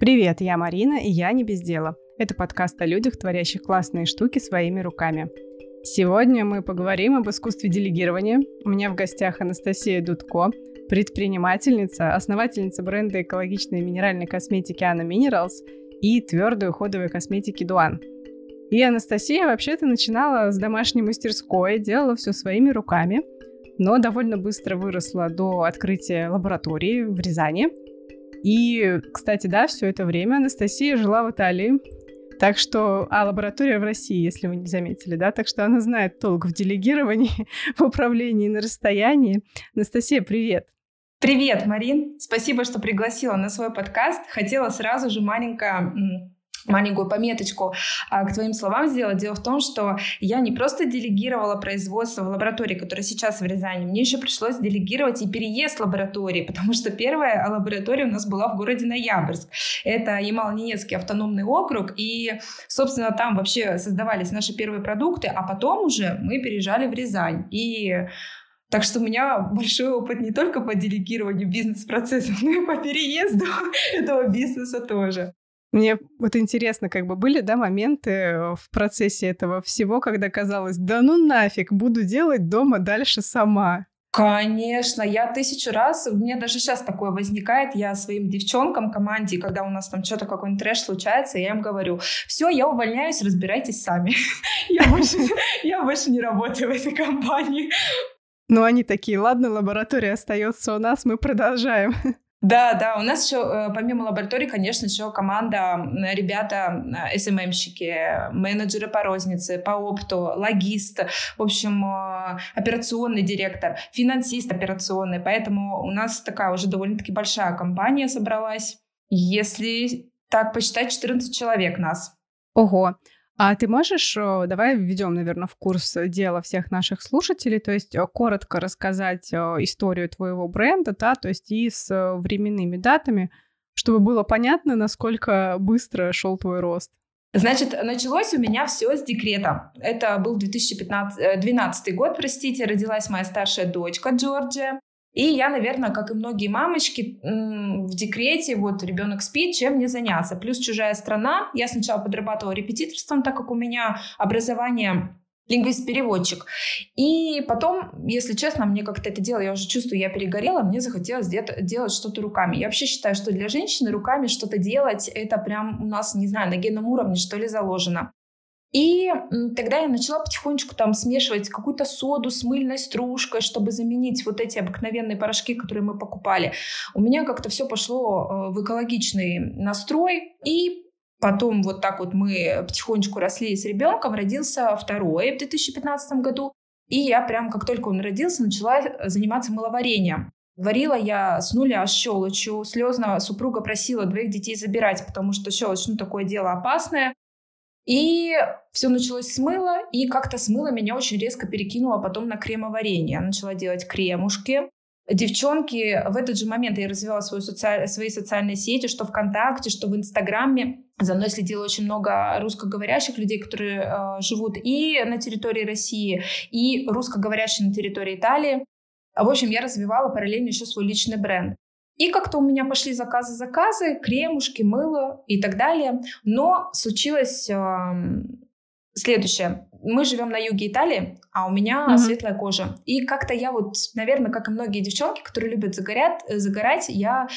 Привет, я Марина, и я не без дела. Это подкаст о людях, творящих классные штуки своими руками. Сегодня мы поговорим об искусстве делегирования. У меня в гостях Анастасия Дудко, предпринимательница, основательница бренда экологичной минеральной косметики Anna Minerals и твердой уходовой косметики Дуан. И Анастасия вообще-то начинала с домашней мастерской, делала все своими руками, но довольно быстро выросла до открытия лаборатории в Рязани – и, кстати, да, все это время Анастасия жила в Италии. Так что, а лаборатория в России, если вы не заметили, да, так что она знает толк в делегировании, в управлении на расстоянии. Анастасия, привет. Привет, Марин. Спасибо, что пригласила на свой подкаст. Хотела сразу же маленько маленькую пометочку а, к твоим словам сделать. Дело в том, что я не просто делегировала производство в лаборатории, которая сейчас в Рязани, мне еще пришлось делегировать и переезд лаборатории, потому что первая лаборатория у нас была в городе Ноябрьск. Это Ямало-Ненецкий автономный округ, и, собственно, там вообще создавались наши первые продукты, а потом уже мы переезжали в Рязань. И так что у меня большой опыт не только по делегированию бизнес-процессов, но и по переезду этого бизнеса тоже. Мне вот интересно, как бы были, да, моменты э, в процессе этого всего, когда казалось, да ну нафиг, буду делать дома дальше сама. Конечно, я тысячу раз, у меня даже сейчас такое возникает, я своим девчонкам, команде, когда у нас там что-то какой-нибудь трэш случается, я им говорю, все, я увольняюсь, разбирайтесь сами. я, больше, я больше не работаю в этой компании. Ну, они такие, ладно, лаборатория остается у нас, мы продолжаем. Да, да, у нас еще, э, помимо лаборатории, конечно, еще команда, ребята, э, СММщики, менеджеры по рознице, по опту, логист, в общем, э, операционный директор, финансист операционный, поэтому у нас такая уже довольно-таки большая компания собралась. Если так посчитать, 14 человек нас. Ого. А ты можешь, давай введем, наверное, в курс дела всех наших слушателей, то есть коротко рассказать историю твоего бренда, да, то есть и с временными датами, чтобы было понятно, насколько быстро шел твой рост. Значит, началось у меня все с декрета. Это был 2012 э, год, простите, родилась моя старшая дочка Джорджия. И я, наверное, как и многие мамочки, в декрете, вот ребенок спит, чем мне заняться. Плюс чужая страна. Я сначала подрабатывала репетиторством, так как у меня образование лингвист-переводчик. И потом, если честно, мне как-то это дело, я уже чувствую, я перегорела, мне захотелось делать что-то руками. Я вообще считаю, что для женщины руками что-то делать, это прям у нас, не знаю, на генном уровне, что ли, заложено. И тогда я начала потихонечку там смешивать какую-то соду с мыльной стружкой, чтобы заменить вот эти обыкновенные порошки, которые мы покупали. У меня как-то все пошло э, в экологичный настрой. И потом вот так вот мы потихонечку росли с ребенком. Родился второй в 2015 году. И я прям, как только он родился, начала заниматься мыловарением. Варила я с нуля щелочью. Слезно супруга просила двоих детей забирать, потому что щелочь, ну, такое дело опасное. И все началось с мыла, и как-то с мыла меня очень резко перекинуло потом на кремоварение. Я начала делать кремушки. Девчонки, в этот же момент я развивала свою соци... свои социальные сети, что ВКонтакте, что в Инстаграме. За мной следило очень много русскоговорящих людей, которые э, живут и на территории России, и русскоговорящие на территории Италии. В общем, я развивала параллельно еще свой личный бренд. И как-то у меня пошли заказы, заказы, кремушки, мыло и так далее. Но случилось э, следующее. Мы живем на юге Италии, а у меня mm-hmm. светлая кожа. И как-то я вот, наверное, как и многие девчонки, которые любят загорят, э, загорать, я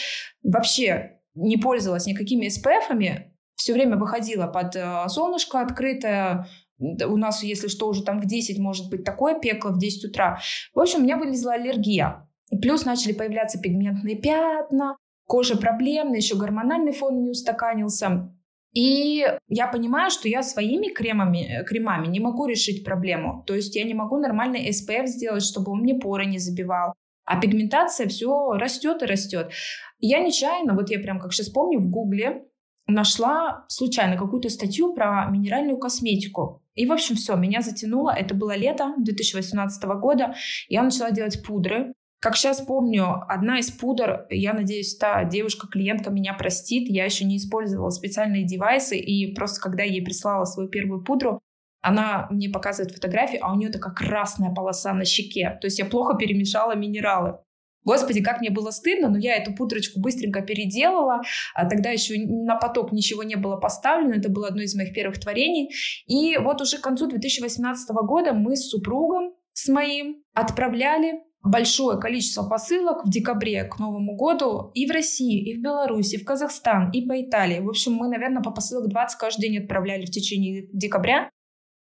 вообще не пользовалась никакими SPF-ами, все время выходила под э, солнышко открытое, у нас, если что, уже там в 10 может быть такое пекло, в 10 утра. В общем, у меня вылезла аллергия. Плюс начали появляться пигментные пятна, кожа проблемная, еще гормональный фон не устаканился. И я понимаю, что я своими кремами, кремами не могу решить проблему. То есть я не могу нормальный SPF сделать, чтобы он мне поры не забивал. А пигментация все растет и растет. Я нечаянно, вот я прям как сейчас помню, в Гугле нашла случайно какую-то статью про минеральную косметику. И, в общем, все, меня затянуло. Это было лето 2018 года. Я начала делать пудры. Как сейчас помню, одна из пудр, я надеюсь, та девушка-клиентка меня простит, я еще не использовала специальные девайсы, и просто когда я ей прислала свою первую пудру, она мне показывает фотографию, а у нее такая красная полоса на щеке. То есть я плохо перемешала минералы. Господи, как мне было стыдно, но я эту пудрочку быстренько переделала. А тогда еще на поток ничего не было поставлено. Это было одно из моих первых творений. И вот уже к концу 2018 года мы с супругом, с моим, отправляли большое количество посылок в декабре к Новому году и в России, и в Беларуси, и в Казахстан, и по Италии. В общем, мы, наверное, по посылок 20 каждый день отправляли в течение декабря.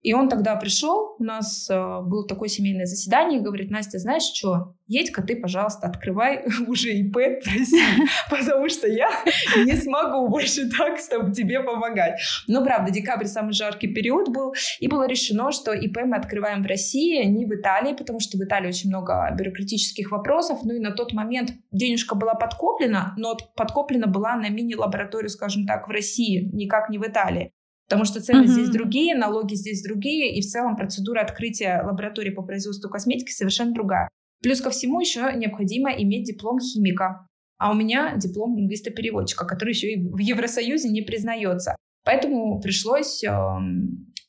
И он тогда пришел, у нас э, было такое семейное заседание, и говорит, Настя, знаешь что, едь-ка ты, пожалуйста, открывай уже ИП в России, потому что я не смогу больше так чтобы тебе помогать. Но правда, декабрь самый жаркий период был, и было решено, что ИП мы открываем в России, не в Италии, потому что в Италии очень много бюрократических вопросов, ну и на тот момент денежка была подкоплена, но подкоплена была на мини-лабораторию, скажем так, в России, никак не в Италии. Потому что цены mm-hmm. здесь другие, налоги здесь другие, и в целом процедура открытия лаборатории по производству косметики совершенно другая. Плюс ко всему еще необходимо иметь диплом химика. А у меня диплом лингвиста-переводчика, который еще и в Евросоюзе не признается. Поэтому пришлось, э,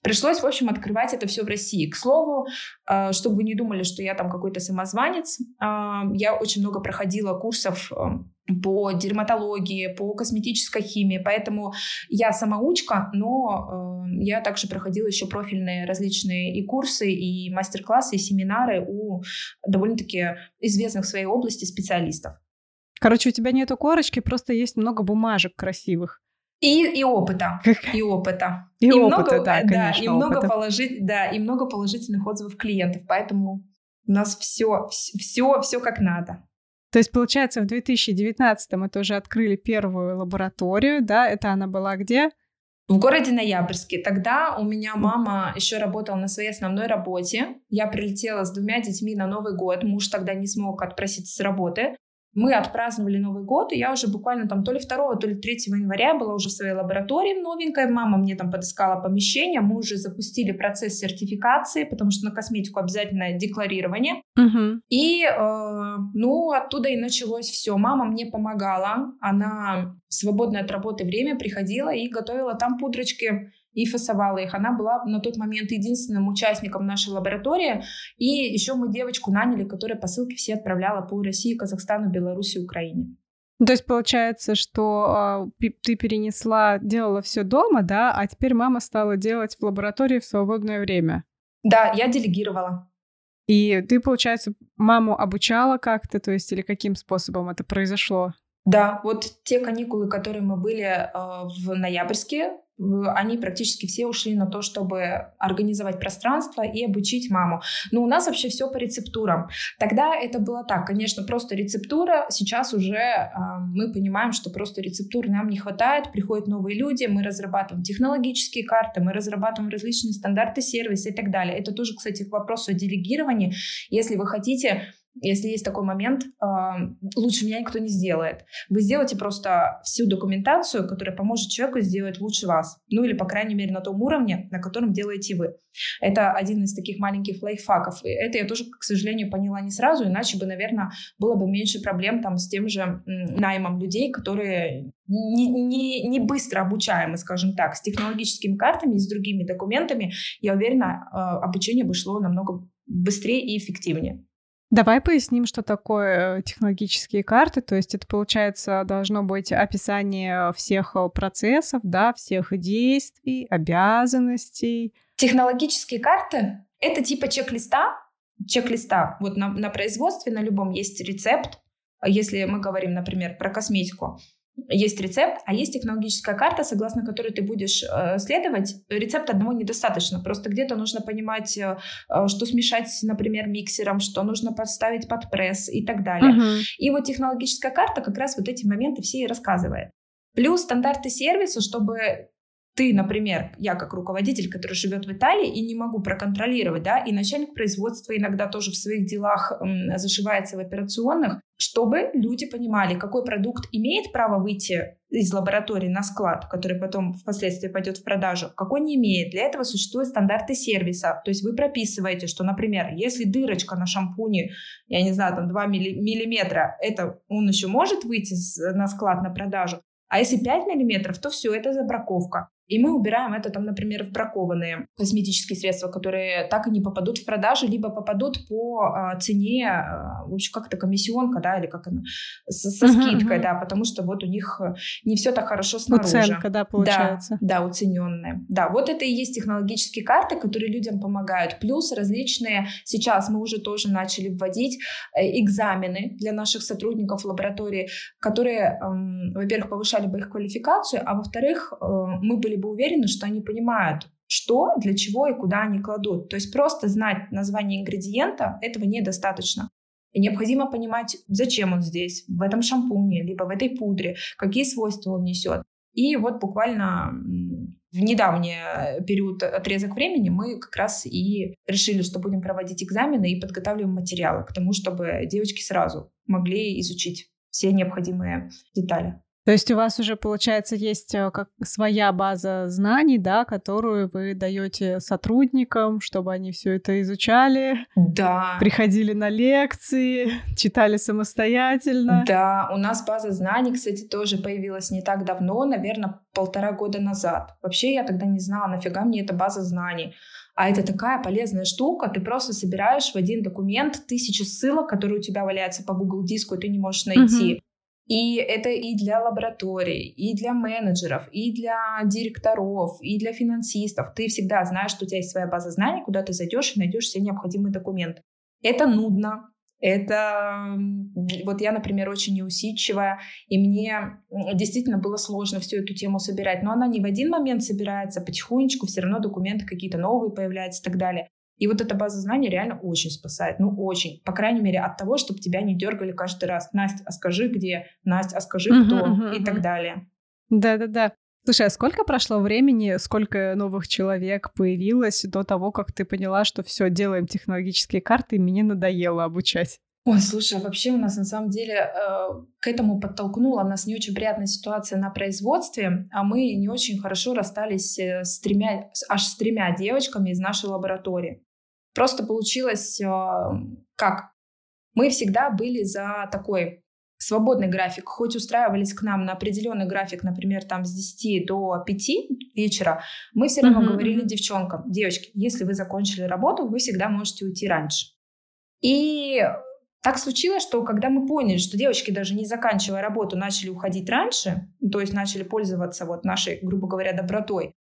пришлось, в общем, открывать это все в России. К слову, э, чтобы вы не думали, что я там какой-то самозванец, э, я очень много проходила курсов эм, по дерматологии, по косметической химии, поэтому я самоучка, но э, я также проходила еще профильные различные и курсы, и мастер-классы, и семинары у довольно-таки известных в своей области специалистов. Короче, у тебя нету корочки, просто есть много бумажек красивых. И, и опыта, и опыта. И, и опыта, много, да, конечно, и много, положить, да, и много положительных отзывов клиентов, поэтому у нас все, все, все как надо. То есть, получается, в 2019 мы тоже открыли первую лабораторию, да? Это она была где? В городе Ноябрьске. Тогда у меня мама еще работала на своей основной работе. Я прилетела с двумя детьми на Новый год. Муж тогда не смог отпроситься с работы. Мы отпраздновали Новый год, и я уже буквально там то ли 2, то ли 3 января была уже в своей лаборатории новенькая. Мама мне там подыскала помещение, мы уже запустили процесс сертификации, потому что на косметику обязательно декларирование. Угу. И, э, ну, оттуда и началось все. Мама мне помогала, она в свободное от работы время приходила и готовила там пудрочки и фасовала их. Она была на тот момент единственным участником нашей лаборатории. И еще мы девочку наняли, которая посылки все отправляла по России, Казахстану, Беларуси, Украине. То есть получается, что э, ты перенесла, делала все дома, да, а теперь мама стала делать в лаборатории в свободное время. Да, я делегировала. И ты, получается, маму обучала как-то, то есть или каким способом это произошло? Да, вот те каникулы, которые мы были э, в ноябрьске, они практически все ушли на то, чтобы организовать пространство и обучить маму. Но у нас вообще все по рецептурам. Тогда это было так, конечно, просто рецептура. Сейчас уже э, мы понимаем, что просто рецептур нам не хватает, приходят новые люди, мы разрабатываем технологические карты, мы разрабатываем различные стандарты сервиса и так далее. Это тоже, кстати, к вопросу о делегировании. Если вы хотите если есть такой момент, лучше меня никто не сделает. Вы сделаете просто всю документацию, которая поможет человеку сделать лучше вас. Ну или, по крайней мере, на том уровне, на котором делаете вы. Это один из таких маленьких лайфхаков. И это я тоже, к сожалению, поняла не сразу, иначе бы, наверное, было бы меньше проблем там с тем же наймом людей, которые не, не, не быстро обучаемы, скажем так, с технологическими картами и с другими документами. Я уверена, а, обучение бы шло намного быстрее и эффективнее. Давай поясним, что такое технологические карты. То есть это, получается, должно быть описание всех э, процессов, да, всех действий, обязанностей. Технологические карты — это типа чек-листа. Чек-листа. Вот на, на производстве на любом есть рецепт. Если мы говорим, например, про косметику, есть рецепт, а есть технологическая карта, согласно которой ты будешь э, следовать. Рецепт одного недостаточно. Просто где-то нужно понимать, э, э, что смешать, например, миксером, что нужно подставить под пресс и так далее. Uh-huh. И вот технологическая карта как раз вот эти моменты все и рассказывает. Плюс стандарты сервиса, чтобы ты, например, я как руководитель, который живет в Италии и не могу проконтролировать, да, и начальник производства иногда тоже в своих делах м, зашивается в операционных, чтобы люди понимали, какой продукт имеет право выйти из лаборатории на склад, который потом впоследствии пойдет в продажу, какой не имеет. Для этого существуют стандарты сервиса. То есть вы прописываете, что, например, если дырочка на шампуне, я не знаю, там 2 миллиметра, это он еще может выйти на склад на продажу, а если 5 миллиметров, то все, это забраковка. И мы убираем это, там, например, в бракованные косметические средства, которые так и не попадут в продажу, либо попадут по а, цене, а, в общем, как это комиссионка, да, или как она, со, со uh-huh, скидкой, uh-huh. да, потому что вот у них э, не все так хорошо снаружи. Уценка, да, получается. Да, да, уцененные. Да, вот это и есть технологические карты, которые людям помогают. Плюс различные, сейчас мы уже тоже начали вводить э, экзамены для наших сотрудников лаборатории, которые, эм, во-первых, повышали бы их квалификацию, а во-вторых, э, мы были бы уверены, что они понимают, что, для чего и куда они кладут. То есть просто знать название ингредиента этого недостаточно. И необходимо понимать, зачем он здесь, в этом шампуне, либо в этой пудре, какие свойства он несет. И вот буквально в недавний период, отрезок времени мы как раз и решили, что будем проводить экзамены и подготавливаем материалы к тому, чтобы девочки сразу могли изучить все необходимые детали. То есть у вас уже, получается, есть э, как своя база знаний, да, которую вы даете сотрудникам, чтобы они все это изучали, да. приходили на лекции, читали самостоятельно. Да, у нас база знаний, кстати, тоже появилась не так давно, наверное, полтора года назад. Вообще я тогда не знала, нафига мне эта база знаний. А это такая полезная штука, ты просто собираешь в один документ тысячи ссылок, которые у тебя валяются по Google диску, и ты не можешь найти. Угу. И это и для лабораторий, и для менеджеров, и для директоров, и для финансистов. Ты всегда знаешь, что у тебя есть своя база знаний, куда ты зайдешь и найдешь все необходимые документы. Это нудно, это вот я, например, очень неусидчивая, и мне действительно было сложно всю эту тему собирать. Но она не в один момент собирается, потихонечку все равно документы какие-то новые появляются и так далее. И вот эта база знаний реально очень спасает. Ну, очень. По крайней мере, от того, чтобы тебя не дергали каждый раз. Настя, а скажи где? Настя, а скажи кто? Uh-huh, uh-huh, и так далее. Да-да-да. Слушай, а сколько прошло времени, сколько новых человек появилось до того, как ты поняла, что все, делаем технологические карты, и мне надоело обучать? Ой, слушай, а вообще у нас на самом деле э, к этому подтолкнула нас не очень приятная ситуация на производстве, а мы не очень хорошо расстались э, с тремя, аж с тремя девочками из нашей лаборатории. Просто получилось а, как? Мы всегда были за такой свободный график, хоть устраивались к нам на определенный график, например, там с 10 до 5 вечера, мы все равно uh-huh. говорили девчонкам, девочки, если вы закончили работу, вы всегда можете уйти раньше. И так случилось, что когда мы поняли, что девочки, даже не заканчивая работу, начали уходить раньше, то есть начали пользоваться вот нашей, грубо говоря, добротой,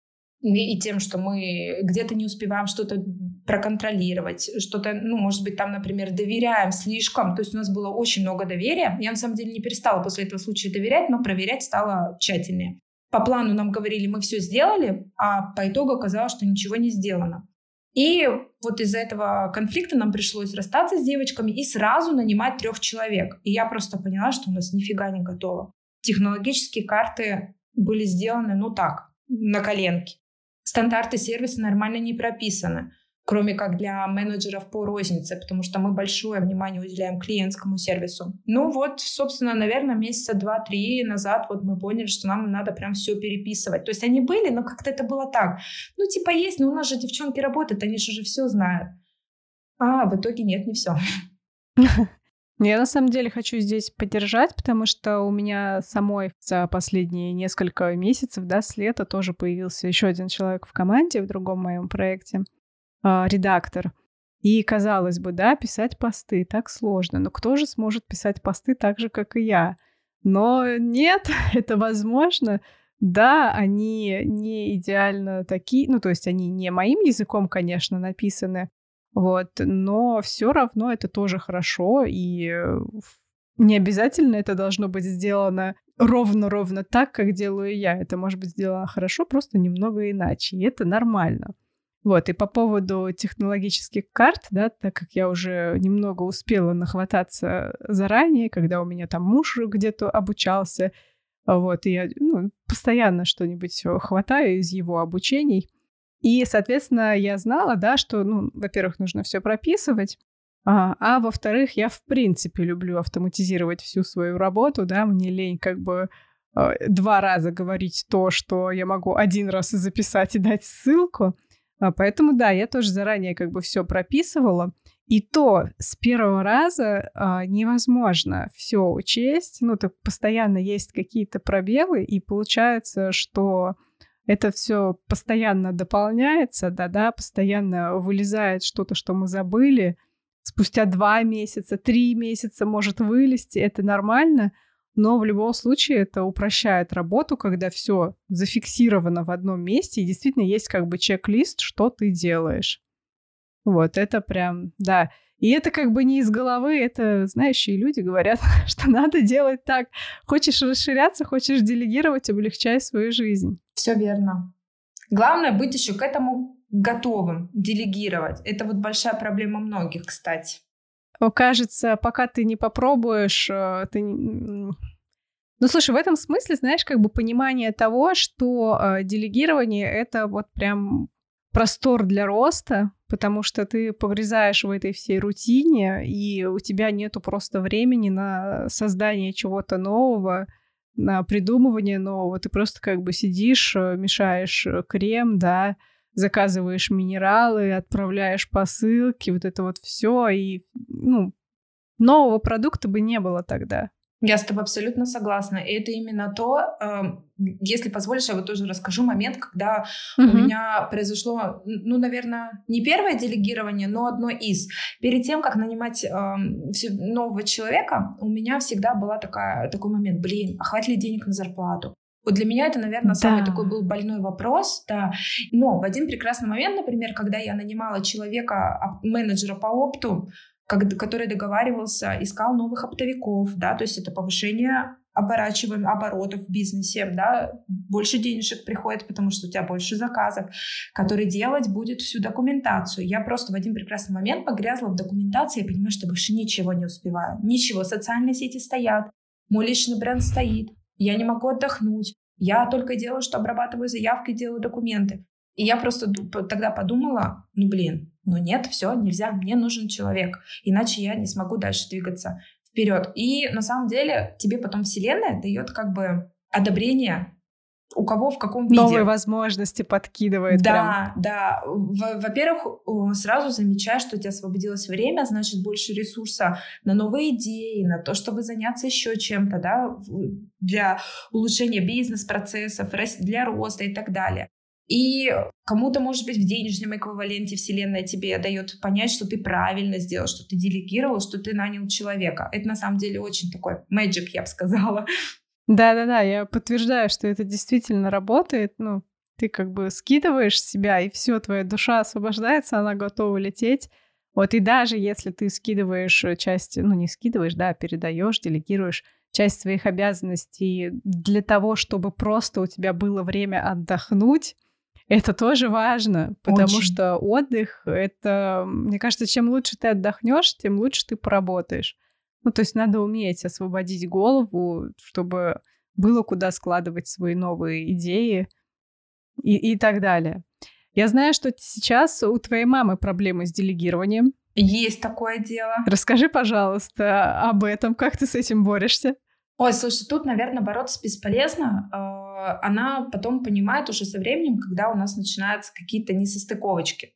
и тем, что мы где-то не успеваем что-то проконтролировать, что-то, ну, может быть, там, например, доверяем слишком. То есть у нас было очень много доверия. Я, на самом деле, не перестала после этого случая доверять, но проверять стала тщательнее. По плану нам говорили, мы все сделали, а по итогу оказалось, что ничего не сделано. И вот из-за этого конфликта нам пришлось расстаться с девочками и сразу нанимать трех человек. И я просто поняла, что у нас нифига не готово. Технологические карты были сделаны, ну так, на коленке стандарты сервиса нормально не прописаны, кроме как для менеджеров по рознице, потому что мы большое внимание уделяем клиентскому сервису. Ну вот, собственно, наверное, месяца два-три назад вот мы поняли, что нам надо прям все переписывать. То есть они были, но как-то это было так. Ну, типа есть, но у нас же девчонки работают, они же уже все знают. А в итоге нет, не все. Я на самом деле хочу здесь поддержать, потому что у меня самой за последние несколько месяцев, да, с лета тоже появился еще один человек в команде в другом моем проекте, э, редактор. И казалось бы, да, писать посты так сложно, но кто же сможет писать посты так же, как и я? Но нет, это возможно. Да, они не идеально такие, ну, то есть они не моим языком, конечно, написаны, вот, но все равно это тоже хорошо, и э, не обязательно это должно быть сделано ровно-ровно так, как делаю я. Это может быть сделано хорошо, просто немного иначе, и это нормально. Вот, и по поводу технологических карт, да, так как я уже немного успела нахвататься заранее, когда у меня там муж где-то обучался, вот, и я ну, постоянно что-нибудь хватаю из его обучений, и, соответственно, я знала, да, что, ну, во-первых, нужно все прописывать, а, а во-вторых, я в принципе люблю автоматизировать всю свою работу, да, мне лень как бы э, два раза говорить то, что я могу один раз записать и дать ссылку. А, поэтому, да, я тоже заранее как бы все прописывала. И то с первого раза а, невозможно все учесть. Ну, так постоянно есть какие-то пробелы, и получается, что это все постоянно дополняется, да-да, постоянно вылезает что-то, что мы забыли. Спустя два месяца, три месяца может вылезти, это нормально, но в любом случае это упрощает работу, когда все зафиксировано в одном месте, и действительно есть как бы чек-лист, что ты делаешь. Вот, это прям, да. И это как бы не из головы, это знающие люди говорят, что надо делать так. Хочешь расширяться, хочешь делегировать, облегчай свою жизнь. Все верно. Главное быть еще к этому готовым, делегировать. Это вот большая проблема многих, кстати. Кажется, пока ты не попробуешь, э, ты... Ну, слушай, в этом смысле, знаешь, как бы понимание того, что э, делегирование — это вот прям простор для роста, потому что ты погрязаешь в этой всей рутине, и у тебя нету просто времени на создание чего-то нового, на придумывание нового. Ты просто как бы сидишь, э, мешаешь э, крем, да, заказываешь минералы, отправляешь посылки, вот это вот все, и ну, нового продукта бы не было тогда. Я с тобой абсолютно согласна. И это именно то, э, если позволишь, я вот тоже расскажу момент, когда угу. у меня произошло, ну, наверное, не первое делегирование, но одно из. Перед тем, как нанимать э, нового человека, у меня всегда была такая, такой момент, блин, а хватит ли денег на зарплату? Вот для меня это, наверное, да. самый такой был больной вопрос, да. Но в один прекрасный момент, например, когда я нанимала человека, а, менеджера по опту, который договаривался, искал новых оптовиков, да, то есть это повышение оборачиваем оборотов в бизнесе, да, больше денежек приходит, потому что у тебя больше заказов, который делать будет всю документацию. Я просто в один прекрасный момент погрязла в документации, я понимаю, что больше ничего не успеваю, ничего, социальные сети стоят, мой личный бренд стоит, я не могу отдохнуть, я только делаю, что обрабатываю заявки, делаю документы. И я просто тогда подумала, ну блин, ну нет, все, нельзя, мне нужен человек, иначе я не смогу дальше двигаться вперед. И на самом деле тебе потом Вселенная дает как бы одобрение у кого в каком виде. Новые возможности подкидывает. Да, прям. да. Во-первых, сразу замечаешь, что у тебя освободилось время, значит, больше ресурса на новые идеи, на то, чтобы заняться еще чем-то, да, для улучшения бизнес-процессов, для роста и так далее. И кому-то, может быть, в денежном эквиваленте Вселенная тебе дает понять, что ты правильно сделал, что ты делегировал, что ты нанял человека. Это на самом деле очень такой magic, я бы сказала. Да-да-да, я подтверждаю, что это действительно работает. Ну, ты как бы скидываешь себя, и все, твоя душа освобождается, она готова лететь. Вот и даже если ты скидываешь часть, ну не скидываешь, да, передаешь, делегируешь часть своих обязанностей для того, чтобы просто у тебя было время отдохнуть, это тоже важно, потому Очень. что отдых это, мне кажется, чем лучше ты отдохнешь, тем лучше ты поработаешь. Ну, то есть надо уметь освободить голову, чтобы было куда складывать свои новые идеи и, и так далее. Я знаю, что сейчас у твоей мамы проблемы с делегированием. Есть такое дело. Расскажи, пожалуйста, об этом. Как ты с этим борешься? Ой, слушай, тут, наверное, бороться бесполезно. А, она потом понимает уже со временем, когда у нас начинаются какие-то несостыковочки.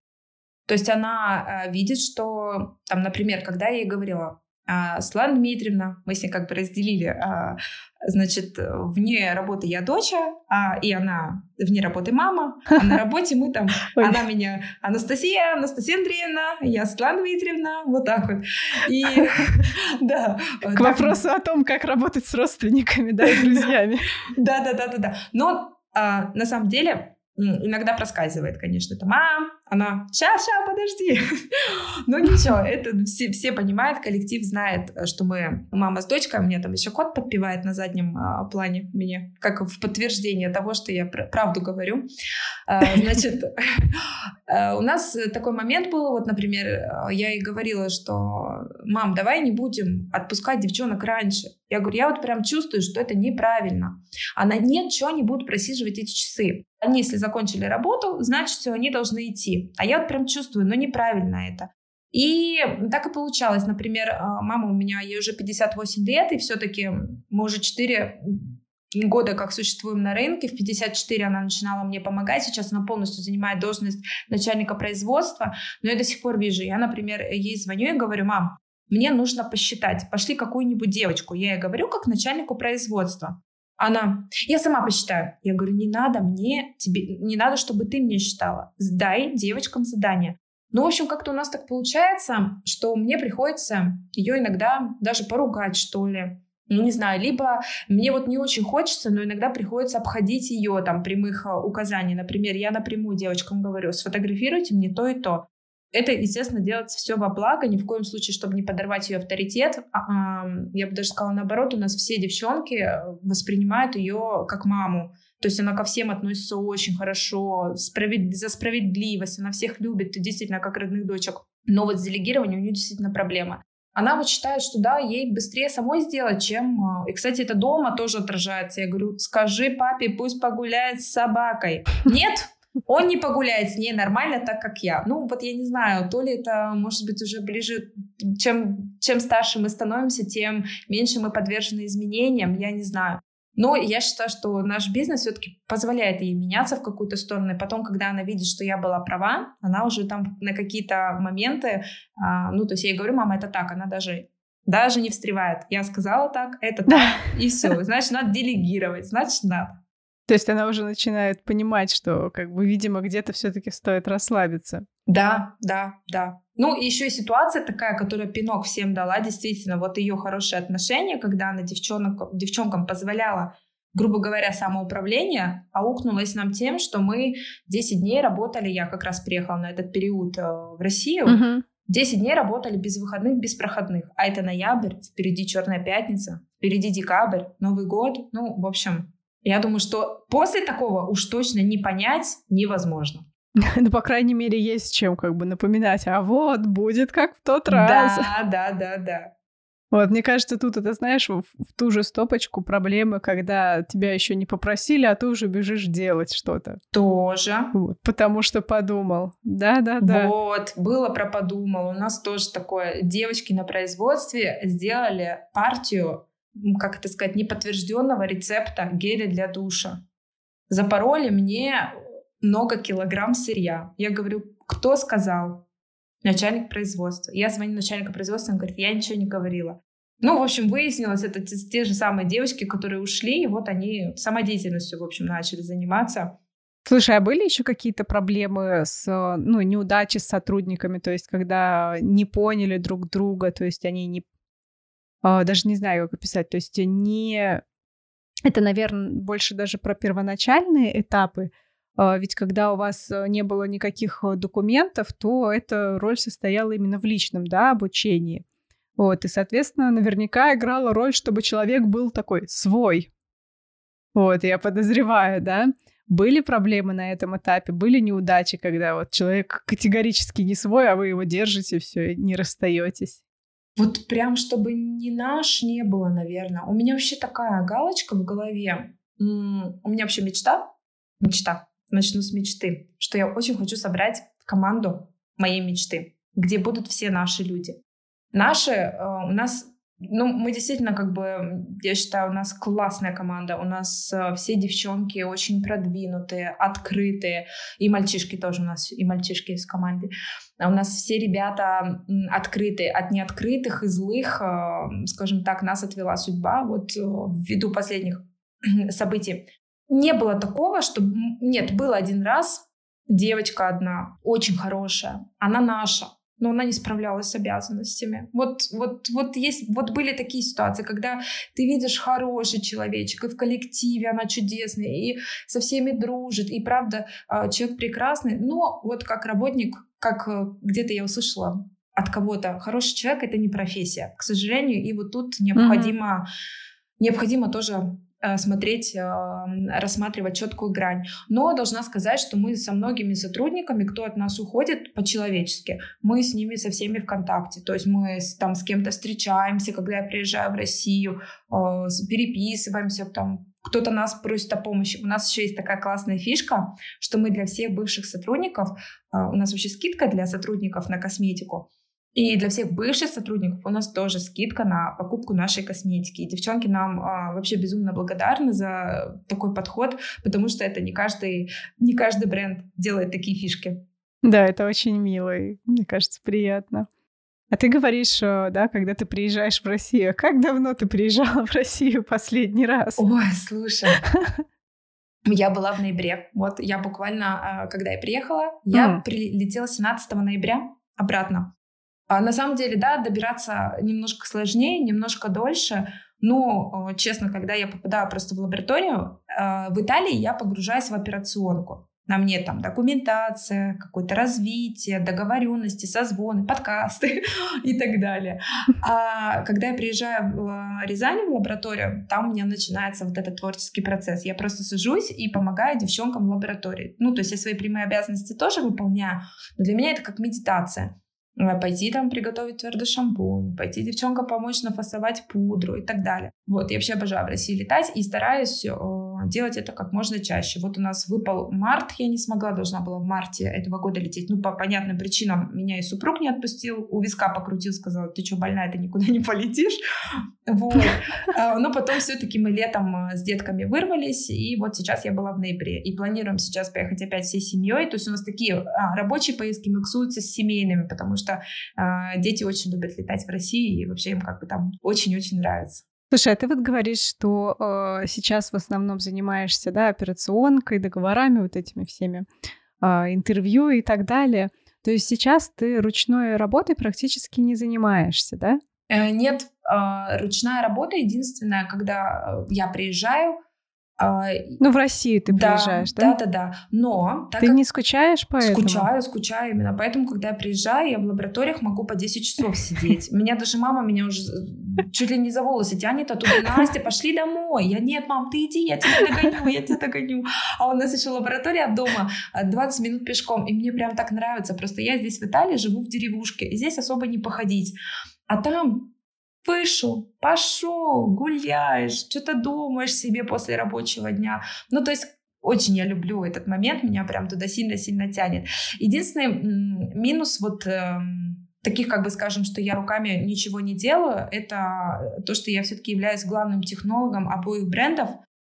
То есть она а, видит, что, там, например, когда я ей говорила, а, Светлана Дмитриевна, мы с ней как бы разделили, а, значит, вне работы я доча, а, и она вне работы мама, а на работе мы там, она меня Анастасия, Анастасия Андреевна, я Светлана Дмитриевна, вот так вот. И, да. К вопросу о том, как работать с родственниками, да, и друзьями. Да-да-да-да-да. Но на самом деле иногда проскальзывает, конечно, это мам, она, ща, ща, подожди. Но ничего, это все, все понимают, коллектив знает, что мы мама с дочкой, у меня там еще кот подпевает на заднем а, плане мне, как в подтверждение того, что я правду говорю. А, значит, а, у нас такой момент был, вот, например, я ей говорила, что мам, давай не будем отпускать девчонок раньше. Я говорю, я вот прям чувствую, что это неправильно. Она нет, что они будут просиживать эти часы. Они, если закончили работу, значит, все, они должны идти. А я вот прям чувствую, ну неправильно это. И так и получалось. Например, а, мама у меня, ей уже 58 лет, и все-таки мы уже 4 года как существуем на рынке. В 54 она начинала мне помогать. Сейчас она полностью занимает должность начальника производства. Но я до сих пор вижу. Я, например, ей звоню и говорю, мам, мне нужно посчитать. Пошли какую-нибудь девочку. Я ей говорю как начальнику производства. Она, я сама посчитаю. Я говорю, не надо мне, тебе, не надо, чтобы ты мне считала. Сдай девочкам задание. Ну, в общем, как-то у нас так получается, что мне приходится ее иногда даже поругать, что ли. Ну, не знаю, либо мне вот не очень хочется, но иногда приходится обходить ее там прямых а, указаний. Например, я напрямую девочкам говорю, сфотографируйте мне то и то. Это, естественно, делается все во благо, ни в коем случае, чтобы не подорвать ее авторитет. А, я бы даже сказала наоборот, у нас все девчонки э, воспринимают ее как маму. То есть она ко всем относится очень хорошо, справед... за справедливость, она всех любит, действительно, как родных дочек. Но вот с делегированием у нее действительно проблема. Она вот считает, что да, ей быстрее самой сделать, чем... Э, и, кстати, это дома тоже отражается. Я говорю, скажи папе, пусть погуляет с собакой. Нет, он не погуляет с ней нормально, так как я. Ну, вот я не знаю, то ли это, может быть, уже ближе, чем, чем старше мы становимся, тем меньше мы подвержены изменениям, я не знаю. Но я считаю, что наш бизнес все-таки позволяет ей меняться в какую-то сторону. И потом, когда она видит, что я была права, она уже там на какие-то моменты, а, ну, то есть я ей говорю, мама, это так, она даже даже не встревает. Я сказала так, это так, и все. Значит, надо делегировать, значит, надо. То есть она уже начинает понимать, что, как бы, видимо, где-то все-таки стоит расслабиться. Да, да, да. Ну, и еще и ситуация такая, которая пинок всем дала, действительно, вот ее хорошее отношение, когда она девчонок, девчонкам позволяла, грубо говоря, самоуправление, аукнулось нам тем, что мы 10 дней работали, я как раз приехала на этот период э, в Россию, угу. 10 дней работали без выходных, без проходных. А это ноябрь, впереди Черная пятница, впереди декабрь, Новый год. Ну, в общем, я думаю, что после такого уж точно не понять невозможно. Ну, по крайней мере, есть чем как бы напоминать. А вот, будет как в тот раз. Да, да, да, да. Вот, мне кажется, тут это, знаешь, в, в ту же стопочку проблемы, когда тебя еще не попросили, а ты уже бежишь делать что-то. Тоже. Вот, потому что подумал. Да, да, да. Вот, было про подумал. У нас тоже такое. Девочки на производстве сделали партию как это сказать, неподтвержденного рецепта геля для душа. Запороли мне много килограмм сырья. Я говорю, кто сказал? Начальник производства. Я звоню начальнику производства, он говорит, я ничего не говорила. Ну, в общем, выяснилось, это те, же самые девочки, которые ушли, и вот они самодеятельностью, в общем, начали заниматься. Слушай, а были еще какие-то проблемы с, ну, неудачи с сотрудниками, то есть когда не поняли друг друга, то есть они не, даже не знаю, как описать. То есть не... Это, наверное, больше даже про первоначальные этапы, а, ведь когда у вас э, не было никаких э, документов, то эта роль состояла именно в личном, да, обучении. Вот, и, соответственно, наверняка играла роль, чтобы человек был такой свой. Вот, я подозреваю, да. Были проблемы на этом этапе, были неудачи, когда вот человек категорически не свой, а вы его держите, все, не расстаетесь. Вот прям, чтобы не наш не было, наверное. У меня вообще такая галочка в голове. У меня вообще мечта, мечта, начну с мечты, что я очень хочу собрать команду моей мечты, где будут все наши люди. Наши, э, у нас ну, мы действительно, как бы, я считаю, у нас классная команда. У нас э, все девчонки очень продвинутые, открытые. И мальчишки тоже у нас, и мальчишки есть в команде. У нас все ребята открытые. От неоткрытых и злых, э, скажем так, нас отвела судьба. Вот э, ввиду последних событий. Не было такого, что... Нет, было один раз девочка одна, очень хорошая. Она наша но она не справлялась с обязанностями. Вот, вот, вот, есть, вот были такие ситуации, когда ты видишь хороший человечек, и в коллективе она чудесная, и со всеми дружит, и правда а, человек прекрасный, но вот как работник, как э, где-то я услышала от кого-то, хороший человек — это не профессия, к сожалению, и вот тут необходимо, mm-hmm. необходимо тоже смотреть, э, рассматривать четкую грань. Но должна сказать, что мы со многими сотрудниками, кто от нас уходит по-человечески, мы с ними со всеми в контакте. То есть мы там с кем-то встречаемся, когда я приезжаю в Россию, э, переписываемся, там кто-то нас просит о помощи. У нас еще есть такая классная фишка, что мы для всех бывших сотрудников, у нас вообще скидка для сотрудников на косметику, и для всех бывших сотрудников у нас тоже скидка на покупку нашей косметики. И девчонки нам а, вообще безумно благодарны за такой подход, потому что это не каждый, не каждый бренд делает такие фишки. Да, это очень мило и, мне кажется, приятно. А ты говоришь, э, да, когда ты приезжаешь в Россию. Как давно ты приезжала в Россию последний раз? Ой, слушай. Я была в ноябре. Вот я буквально, э, когда я приехала, я прилетела 17 ноября обратно. А на самом деле, да, добираться немножко сложнее, немножко дольше. Но, э, честно, когда я попадаю просто в лабораторию, в Италии я погружаюсь в операционку. На мне там документация, какое-то развитие, договоренности, созвоны, подкасты и так далее. А когда я приезжаю в э, Рязань в лабораторию, там у меня начинается вот этот творческий процесс. Я просто сажусь и помогаю девчонкам в лаборатории. Ну, то есть я свои прямые обязанности тоже выполняю, но для меня это как медитация э, пойти там приготовить твердый шампунь, пойти девчонкам помочь нафасовать пудру и так далее. Вот, я вообще обожаю в России летать и стараюсь э, делать это как можно чаще. Вот у нас выпал март, я не смогла, должна была в марте этого года лететь. Ну, по понятным причинам меня и супруг не отпустил, у виска покрутил, сказал, ты что, больная, ты никуда не полетишь. Вот. А, но потом все-таки мы летом э, с детками вырвались, и вот сейчас я была в ноябре. И планируем сейчас поехать опять всей семьей. То есть у нас такие а, рабочие поездки миксуются с семейными, потому что а, дети очень любят летать в России, и вообще им как бы там очень-очень нравится. Слушай, а ты вот говоришь, что э, сейчас в основном занимаешься, да, операционкой, договорами, вот этими всеми, э, интервью и так далее. То есть сейчас ты ручной работой практически не занимаешься, да? Э, нет, э, ручная работа единственная, когда э, я приезжаю, а, ну, в Россию ты да, приезжаешь, да? Да, да, да. Но... ты не скучаешь по этому? Скучаю, скучаю именно. Поэтому, когда я приезжаю, я в лабораториях могу по 10 часов сидеть. Меня даже мама меня уже чуть ли не за волосы тянет оттуда. Настя, пошли домой. Я, нет, мам, ты иди, я тебя догоню, я тебя догоню. А у нас еще лаборатория от дома 20 минут пешком. И мне прям так нравится. Просто я здесь в Италии живу в деревушке. И здесь особо не походить. А там вышел, пошел, гуляешь, что-то думаешь себе после рабочего дня. Ну, то есть очень я люблю этот момент, меня прям туда сильно-сильно тянет. Единственный минус вот э, таких, как бы скажем, что я руками ничего не делаю, это то, что я все-таки являюсь главным технологом обоих брендов.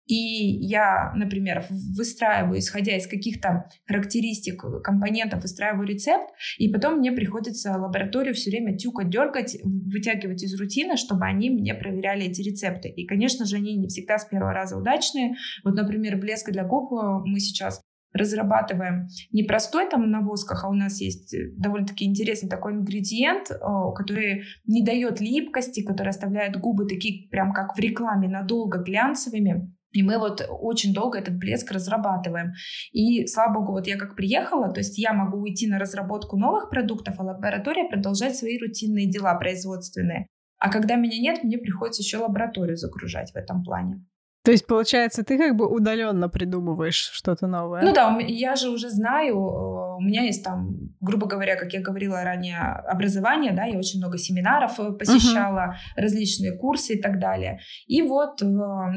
И я, например, выстраиваю, исходя из каких-то характеристик компонентов, выстраиваю рецепт, и потом мне приходится лабораторию все время тюкать, дергать, вытягивать из рутины, чтобы они мне проверяли эти рецепты. И, конечно же, они не всегда с первого раза удачные. Вот, например, блеск для губ э, мы сейчас разрабатываем не простой там на восках, а у нас есть э, довольно-таки интересный такой ингредиент, который не дает липкости, который оставляет губы такие прям как в рекламе надолго глянцевыми. И мы вот очень долго этот блеск разрабатываем. И, слава богу, вот я как приехала, то есть я могу уйти на разработку новых продуктов, а лаборатория продолжать свои рутинные дела производственные. А когда меня нет, мне приходится еще лабораторию загружать в этом плане. То есть, получается, ты как бы удаленно придумываешь что-то новое. Ну да, я же уже знаю, э, у меня есть там, грубо говоря, как я говорила ранее, образование, да, я очень много семинаров э, посещала, uh-huh. различные курсы и так далее. И вот э,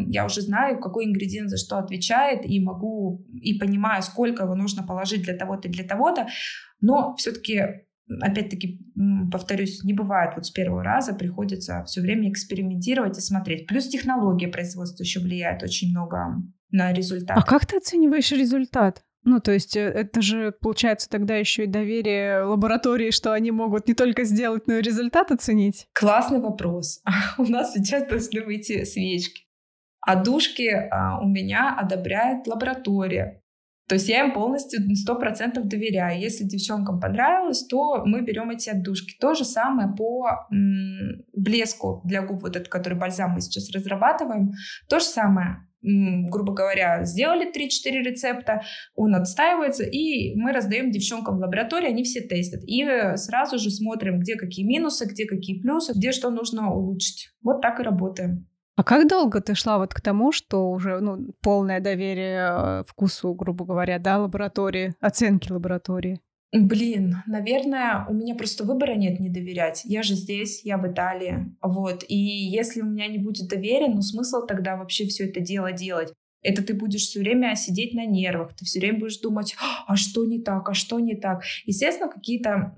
я уже знаю, какой ингредиент за что отвечает, и могу, и понимаю, сколько его нужно положить для того-то и для того-то. Но все-таки опять-таки, повторюсь, не бывает вот с первого раза, приходится все время экспериментировать и смотреть. Плюс технология производства еще влияет очень много на результат. А как ты оцениваешь результат? Ну, то есть э, это же, получается, тогда еще и доверие лаборатории, что они могут не только сделать, но и результат оценить? Классный вопрос. У нас сейчас должны выйти свечки. А душки у меня одобряет лаборатория. То есть я им полностью сто процентов доверяю. Если девчонкам понравилось, то мы берем эти отдушки. То же самое по м- блеску для губ, вот этот, который бальзам мы сейчас разрабатываем. То же самое грубо говоря, сделали 3-4 рецепта, он отстаивается, и мы раздаем девчонкам в лаборатории, они все тестят. И сразу же смотрим, где какие минусы, где какие плюсы, где что нужно улучшить. Вот так и работаем. А как долго ты шла вот к тому, что уже ну, полное доверие э, вкусу, грубо говоря, да, лаборатории, оценки лаборатории? Блин, наверное, у меня просто выбора нет не доверять. Я же здесь, я в Италии, вот. И если у меня не будет доверия, ну смысл тогда вообще все это дело делать? Это ты будешь все время сидеть на нервах, ты все время будешь думать, а что не так, а что не так. Естественно, какие-то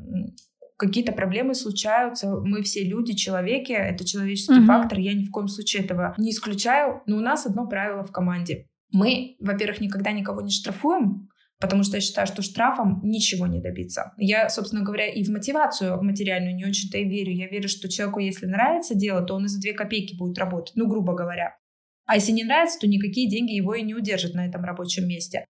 какие-то проблемы случаются. Мы все люди, человеки, это человеческий угу. фактор. Я ни в коем случае этого не исключаю. Но у нас одно правило в команде. Мы, во-первых, никогда никого не штрафуем, потому что я считаю, что штрафом ничего не добиться. Я, собственно говоря, и в мотивацию материальную не очень-то и верю. Я верю, что человеку, если нравится дело, то он и за две копейки будет работать, ну, грубо говоря. А если не нравится, то никакие деньги его и не удержат на этом рабочем месте.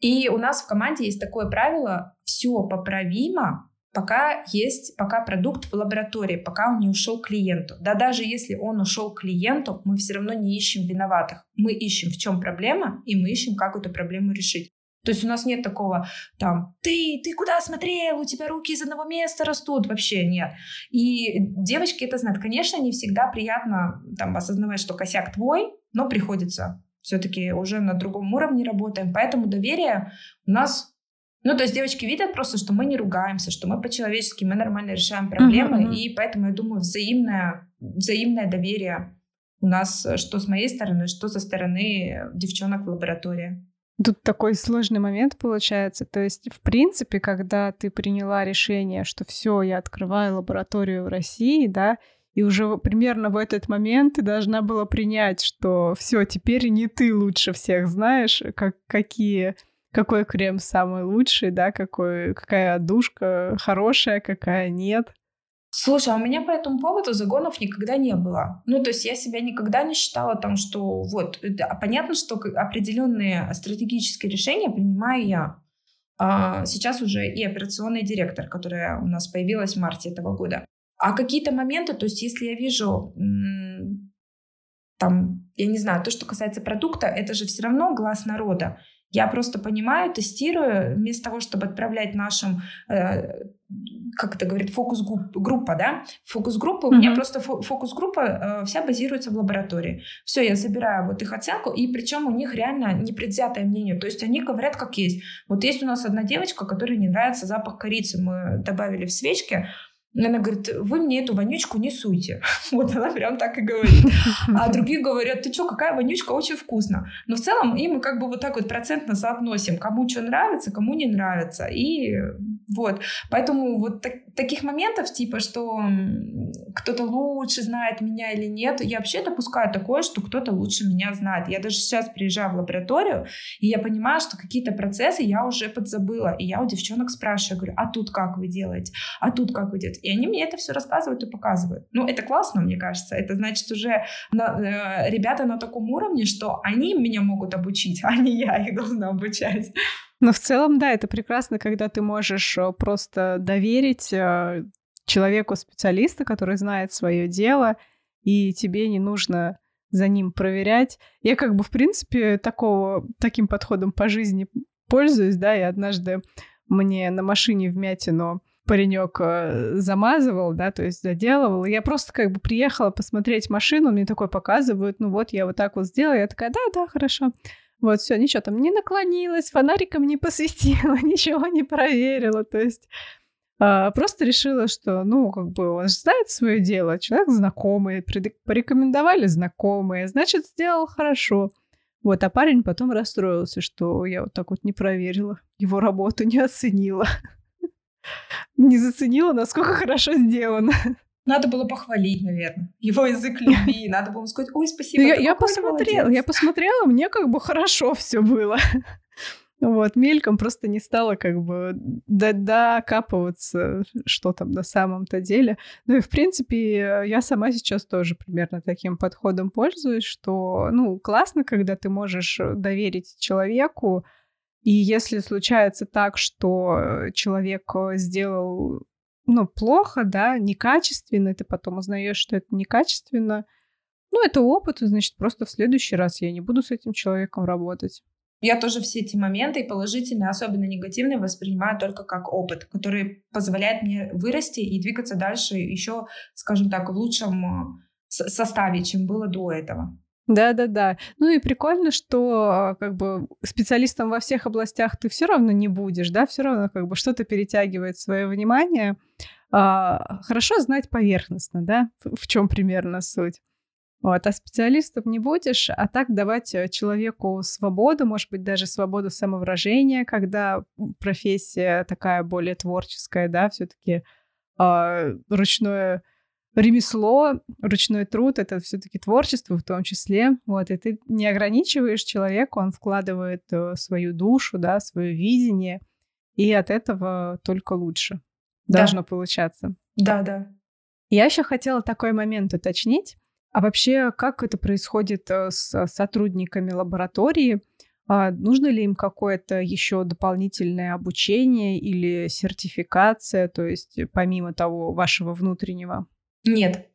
И у нас в команде есть такое правило, все поправимо, пока есть, пока продукт в лаборатории, пока он не ушел клиенту. Да даже если он ушел клиенту, мы все равно не ищем виноватых. Мы ищем, в чем проблема, и мы ищем, как эту проблему решить. То есть у нас нет такого там, ты, ты куда смотрел, у тебя руки из одного места растут, вообще нет. И девочки это знают. Конечно, не всегда приятно там осознавать, что косяк твой, но приходится. Все-таки уже на другом уровне работаем, поэтому доверие у нас ну, то есть девочки видят просто, что мы не ругаемся, что мы по-человечески, мы нормально решаем проблемы, uh-huh. и поэтому, я думаю, взаимное, взаимное доверие у нас э, что с моей стороны, что со стороны девчонок в лаборатории. Тут такой сложный момент получается. То есть, в принципе, когда ты приняла решение, что все, я открываю лабораторию в России, да, и уже примерно в этот момент ты должна была принять, что все, теперь не ты лучше всех знаешь, как, какие какой крем самый лучший, да, какой, какая душка хорошая, какая нет. Слушай, а у меня по этому поводу загонов никогда не было. Ну, то есть я себя никогда не считала там, что вот, а понятно, что определенные стратегические решения принимаю я. А сейчас уже и операционный директор, которая у нас появилась в марте этого года. А какие-то моменты, то есть если я вижу там, я не знаю, то, что касается продукта, это же все равно глаз народа. Я просто понимаю, тестирую, вместо того, чтобы отправлять нашим, э, как это говорит, фокус-группа, да, фокус-группа, mm-hmm. у меня просто фокус-группа э, вся базируется в лаборатории. Все, я забираю вот их оценку, и причем у них реально непредвзятое мнение, то есть они говорят как есть. Вот есть у нас одна девочка, которой не нравится запах корицы, мы добавили в свечки, она говорит, вы мне эту вонючку не суйте. Вот она прям так и говорит. А другие говорят, ты что, какая вонючка, очень вкусно. Но в целом и мы как бы вот так вот процентно соотносим, кому что нравится, кому не нравится. И вот. Поэтому вот так, таких моментов, типа, что кто-то лучше знает меня или нет, я вообще допускаю такое, что кто-то лучше меня знает. Я даже сейчас приезжаю в лабораторию, и я понимаю, что какие-то процессы я уже подзабыла. И я у девчонок спрашиваю, говорю, а тут как вы делаете? А тут как вы делаете? И они мне это все рассказывают и показывают. Ну, это классно, мне кажется. Это значит уже на, э, ребята на таком уровне, что они меня могут обучить, а не я их должна обучать. Но в целом, да, это прекрасно, когда ты можешь э, просто доверить э, человеку специалиста, который знает свое дело, и тебе не нужно за ним проверять. Я как бы, в принципе, такого, таким подходом по жизни пользуюсь, да, и однажды мне на машине в Мятину паренек э, замазывал, да, то есть заделывал. Я просто как бы приехала посмотреть машину, мне такой показывают, ну вот я вот так вот сделала, я такая, да, да, хорошо. Вот, все, ничего там не наклонилась, фонариком не посветила, ничего не проверила, то есть а, просто решила, что, ну, как бы он знает свое дело, человек знакомый, порекомендовали знакомые, значит, сделал хорошо. Вот, а парень потом расстроился, что я вот так вот не проверила, его работу не оценила не заценила, насколько хорошо сделано. Надо было похвалить, наверное. Его язык любви. Надо было сказать, ой, спасибо. Я, я посмотрела, я посмотрела, мне как бы хорошо все было. Вот, мельком просто не стала как бы докапываться, что там на самом-то деле. Ну и, в принципе, я сама сейчас тоже примерно таким подходом пользуюсь, что, ну, классно, когда ты можешь доверить человеку, и если случается так, что человек э, сделал ну, плохо, да, некачественно, ты потом узнаешь, что это некачественно, ну, это опыт, значит, просто в следующий раз я не буду с этим человеком работать. Я тоже все эти моменты, и положительные, особенно негативные, воспринимаю только как опыт, который позволяет мне вырасти и двигаться дальше еще, скажем так, в лучшем э, составе, чем было до этого. Да-да-да. Ну и прикольно, что а, как бы специалистом во всех областях ты все равно не будешь, да, все равно как бы что-то перетягивает свое внимание. А, хорошо знать поверхностно, да, в чем примерно суть. Вот, а специалистом не будешь, а так давать э, человеку свободу, может быть, даже свободу самовыражения, когда профессия такая более творческая, да, все-таки а, ручное ремесло, ручной труд — это все-таки творчество в том числе. Вот, и ты не ограничиваешь человека, он вкладывает э, свою душу, да, свое видение, и от этого только лучше да. должно получаться. Да, да. Я еще хотела такой момент уточнить. А вообще, как это происходит э, с сотрудниками лаборатории? А нужно ли им какое-то еще дополнительное обучение или сертификация, то есть помимо того вашего внутреннего? Нет.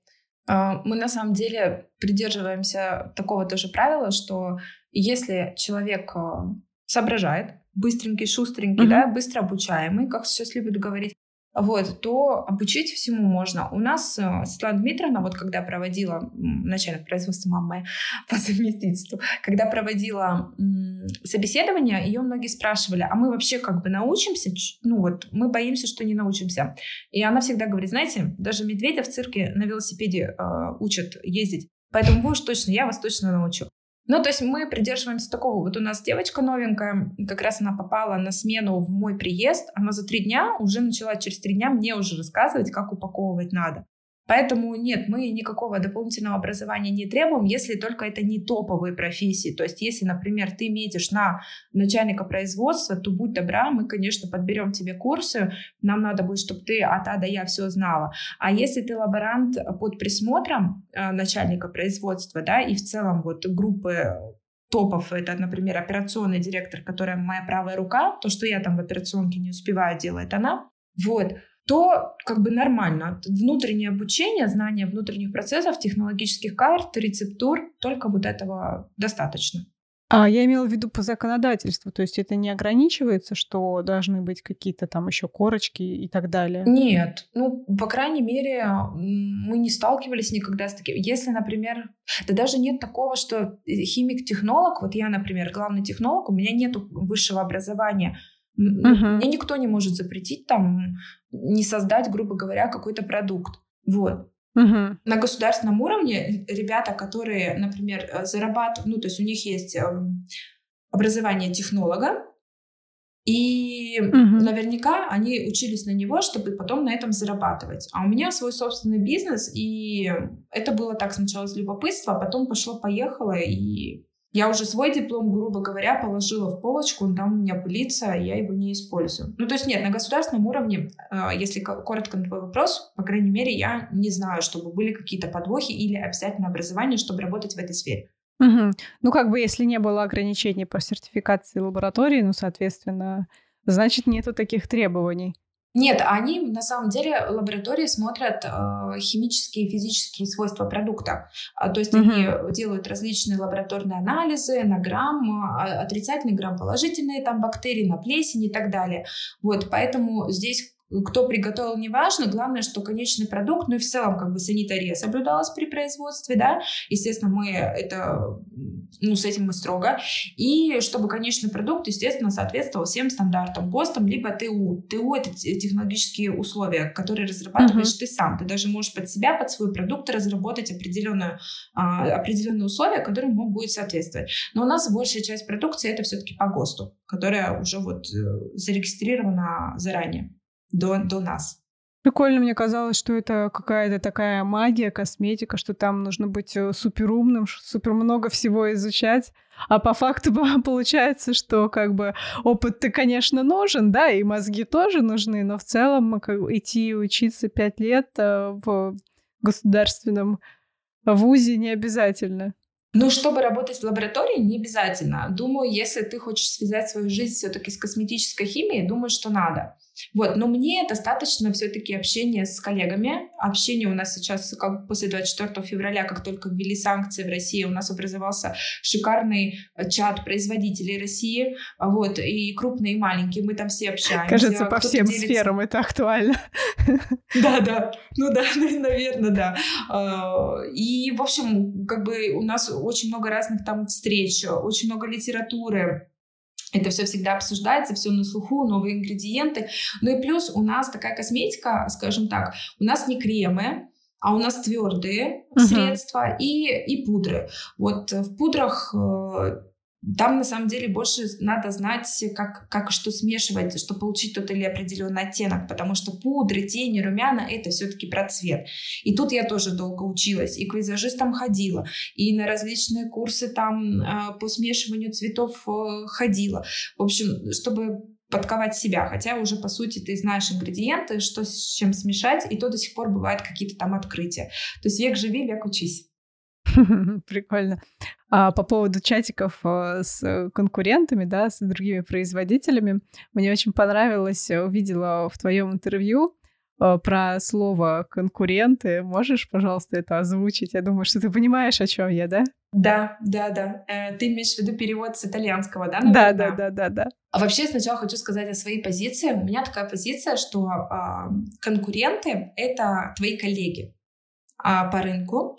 А, мы на самом деле придерживаемся такого тоже правила, что если человек а, соображает, быстренький, шустренький, mm-hmm. да, быстро обучаемый, как сейчас любят говорить, вот, то обучить всему можно. У нас э, Светлана Дмитриевна, вот когда проводила, начальник производства мамы по совместительству, когда проводила собеседование, ее многие спрашивали, а мы вообще как бы научимся? Ну вот, мы боимся, что не научимся. И она всегда говорит, знаете, даже медведя в цирке на велосипеде э, учат ездить. Поэтому вы уж точно, я вас точно научу. Ну, то есть мы придерживаемся такого. Вот у нас девочка новенькая, как раз она попала на смену в мой приезд. Она за три дня уже начала через три дня мне уже рассказывать, как упаковывать надо. Поэтому нет, мы никакого дополнительного образования не требуем, если только это не топовые профессии. То есть, если, например, ты метишь на начальника производства, то будь добра, мы, конечно, подберем тебе курсы. Нам надо будет, чтобы ты от А до Я все знала. А если ты лаборант под присмотром э, начальника производства, да, и в целом вот группы топов, это, например, операционный директор, которая моя правая рука, то, что я там в операционке не успеваю, делает она. Вот то как бы нормально. Внутреннее обучение, знание внутренних процессов, технологических карт, рецептур, только вот этого достаточно. А я имела в виду по законодательству, то есть это не ограничивается, что должны быть какие-то там еще корочки и так далее? Нет, ну, по крайней мере, мы не сталкивались никогда с таким. Если, например, да даже нет такого, что химик-технолог, вот я, например, главный технолог, у меня нет высшего образования, Uh-huh. Мне никто не может запретить там не создать, грубо говоря, какой-то продукт. Вот. Uh-huh. На государственном уровне ребята, которые, например, э, зарабатывают, ну, то есть у них есть эм, образование технолога, и uh-huh. наверняка они учились на него, чтобы потом на этом зарабатывать. А у меня свой собственный бизнес, и это было так сначала с любопытства, а потом пошло-поехало, и я уже свой диплом, грубо говоря, положила в полочку, он там у меня пылится, а я его не использую. Ну, то есть нет, на государственном уровне, э, если коротко на твой вопрос, по крайней мере, я не знаю, чтобы были какие-то подвохи или обязательно образование, чтобы работать в этой сфере. Угу. Ну, как бы, если не было ограничений по сертификации лаборатории, ну, соответственно, значит, нету таких требований. Нет, они на самом деле лаборатории смотрят э, химические и физические свойства продукта. А, то есть угу. они делают различные лабораторные анализы на грамм, э, отрицательный грамм, положительные там бактерии, на плесень и так далее. Вот, поэтому здесь кто приготовил, неважно. Главное, что конечный продукт, ну и в целом как бы санитария соблюдалась при производстве, да. Естественно, мы это, ну, с этим мы строго. И чтобы конечный продукт, естественно, соответствовал всем стандартам ГОСТам, либо ТУ. ТУ — это технологические условия, которые разрабатываешь uh-huh. ты сам. Ты даже можешь под себя, под свой продукт разработать определенную, а, определенные условия, которым он будет соответствовать. Но у нас большая часть продукции — это все-таки по ГОСТу, которая уже вот э, зарегистрирована заранее до, до нас. Прикольно, мне казалось, что это какая-то такая магия, косметика, что там нужно быть э, суперумным, супер много всего изучать. А по факту получается, что как бы опыт-то, конечно, нужен, да, и мозги тоже нужны, но в целом идти учиться пять лет э, в государственном вузе не обязательно. Ну, чтобы работать в лаборатории, не обязательно. Думаю, если ты хочешь связать свою жизнь все-таки с косметической химией, думаю, что надо. Вот, но мне достаточно все-таки общения с коллегами. Общение у нас сейчас, как после 24 февраля, как только ввели санкции в России, у нас образовался шикарный э, чат производителей России, вот, и крупные, и маленькие, мы там все общаемся. Кажется, по всем делится... сферам это актуально. Да, да, ну да, наверное, да. А, и, в общем, как бы у нас очень много разных там встреч, очень много литературы, это все всегда обсуждается, все на слуху, новые ингредиенты. Ну и плюс у нас такая косметика, скажем так, у нас не кремы, а у нас твердые uh-huh. средства и, и пудры. Вот в пудрах э, там на самом деле больше надо знать, как, как что смешивать, чтобы получить тот или определенный оттенок, потому что пудры, тени, румяна — это все-таки про цвет. И тут я тоже долго училась, и к визажистам ходила, и на различные курсы там э, по смешиванию цветов э, ходила. В общем, чтобы подковать себя, хотя уже, по сути, ты знаешь ингредиенты, что с чем смешать, и то до сих пор бывают какие-то там открытия. То есть век живи, век учись. Прикольно. А по поводу чатиков э, с конкурентами, да, с другими производителями, мне очень понравилось, э, увидела в твоем интервью э, про слово конкуренты. Можешь, пожалуйста, это озвучить? Я думаю, что ты понимаешь, о чем я, да? Да, да, да. Ты имеешь в виду перевод с итальянского, да? Да, да, да, да, да. А вообще сначала хочу сказать о своей позиции. У меня такая позиция, что э, конкуренты это твои коллеги по рынку.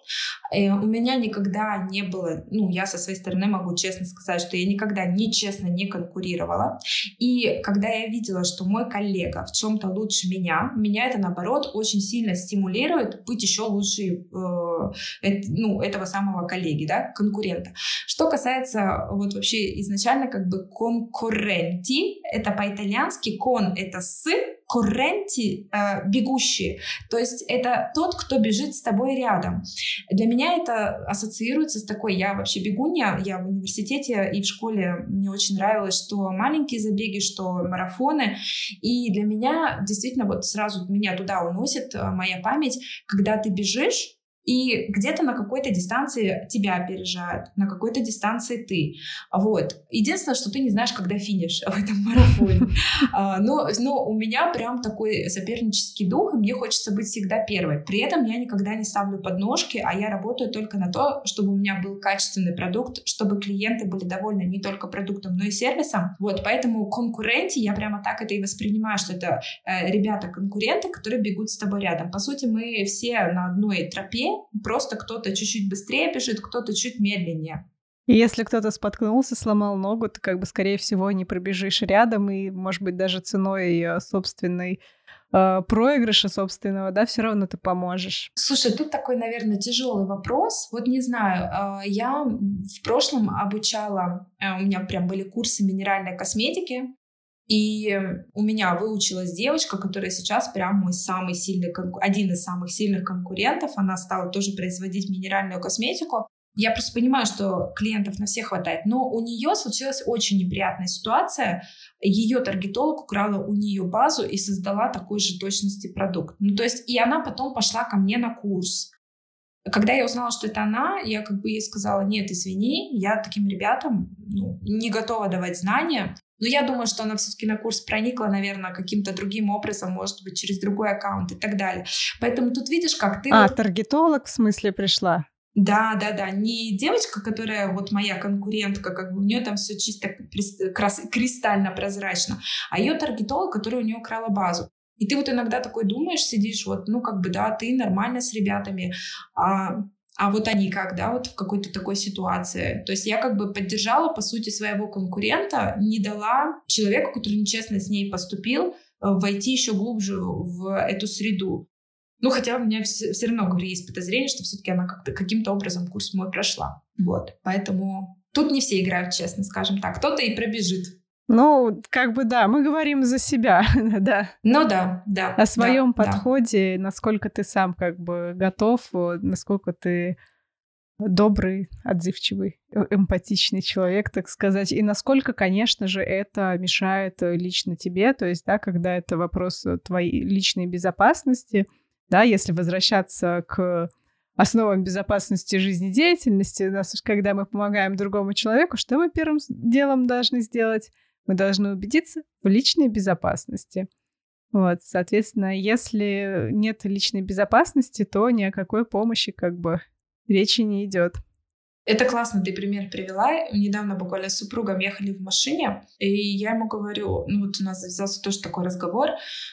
И э, у меня никогда не было, ну, я со своей стороны могу честно сказать, что я никогда нечестно не конкурировала. И когда я видела, что мой коллега в чем-то лучше меня, меня это, наоборот, очень сильно стимулирует быть еще лучше э, ну, этого самого коллеги, да, конкурента. Что касается вот вообще изначально как бы конкуренти, это по-итальянски кон — это с, корренти э, бегущие. То есть это тот, кто бежит с тобой рядом. Для меня это ассоциируется с такой, я вообще бегунья, я в университете и в школе мне очень нравилось, что маленькие забеги, что марафоны. И для меня действительно вот сразу меня туда уносит э, моя память, когда ты бежишь, и где-то на какой-то дистанции тебя опережают, на какой-то дистанции ты. Вот. Единственное, что ты не знаешь, когда финиш в этом марафоне. А, но, но у меня прям такой сопернический дух, и мне хочется быть всегда первой. При этом я никогда не ставлю подножки, а я работаю только на то, чтобы у меня был качественный продукт, чтобы клиенты были довольны не только продуктом, но и сервисом. Вот, поэтому конкуренте я прямо так это и воспринимаю, что это э, ребята-конкуренты, которые бегут с тобой рядом. По сути, мы все на одной тропе, просто кто-то чуть-чуть быстрее бежит, кто-то чуть медленнее. И если кто-то споткнулся, сломал ногу, ты как бы, скорее всего, не пробежишь рядом, и, может быть, даже ценой э, собственной э, проигрыша собственного, да, все равно ты поможешь. Слушай, тут такой, наверное, тяжелый вопрос. Вот не знаю, э, я в прошлом обучала, э, у меня прям были курсы минеральной косметики, и у меня выучилась девочка, которая сейчас прям мой самый сильный, один из самых сильных конкурентов. Она стала тоже производить минеральную косметику. Я просто понимаю, что клиентов на всех хватает, но у нее случилась очень неприятная ситуация. Ее таргетолог украла у нее базу и создала такой же точности продукт. Ну, то есть, и она потом пошла ко мне на курс. Когда я узнала, что это она, я как бы ей сказала, нет, извини, я таким ребятам ну, не готова давать знания. Но я думаю, что она все-таки на курс проникла, наверное, каким-то другим образом, может быть, через другой аккаунт и так далее. Поэтому тут видишь, как ты... А, вот... таргетолог в смысле пришла? Да, да, да. Не девочка, которая вот моя конкурентка, как бы у нее там все чисто кристально прозрачно, а ее таргетолог, который у нее украла базу. И ты вот иногда такой думаешь, сидишь, вот, ну, как бы, да, ты нормально с ребятами, а а вот они как, да, вот в какой-то такой ситуации. То есть я как бы поддержала, по сути, своего конкурента, не дала человеку, который нечестно с ней поступил, э, войти еще глубже в эту среду. Ну, хотя у меня все, все равно, говорю, есть подозрение, что все-таки она как-то каким-то образом курс мой прошла. Вот. Поэтому тут не все играют честно, скажем так. Кто-то и пробежит. Ну, как бы да, мы говорим за себя, да. Ну да, да. О своем да, подходе, да. насколько ты сам как бы готов, насколько ты добрый, отзывчивый, э, эмпатичный человек, так сказать, и насколько, конечно же, это мешает э, лично тебе, то есть, да, когда это вопрос твоей личной безопасности, да, если возвращаться к основам безопасности жизнедеятельности, когда мы помогаем другому человеку, что мы первым делом должны сделать? Мы должны убедиться в личной безопасности. Вот, соответственно, если нет личной безопасности, то ни о какой помощи как бы речи не идет. Это классно, ты пример привела. Недавно буквально с супругом ехали в машине, и я ему говорю, ну вот у нас завязался тоже такой разговор,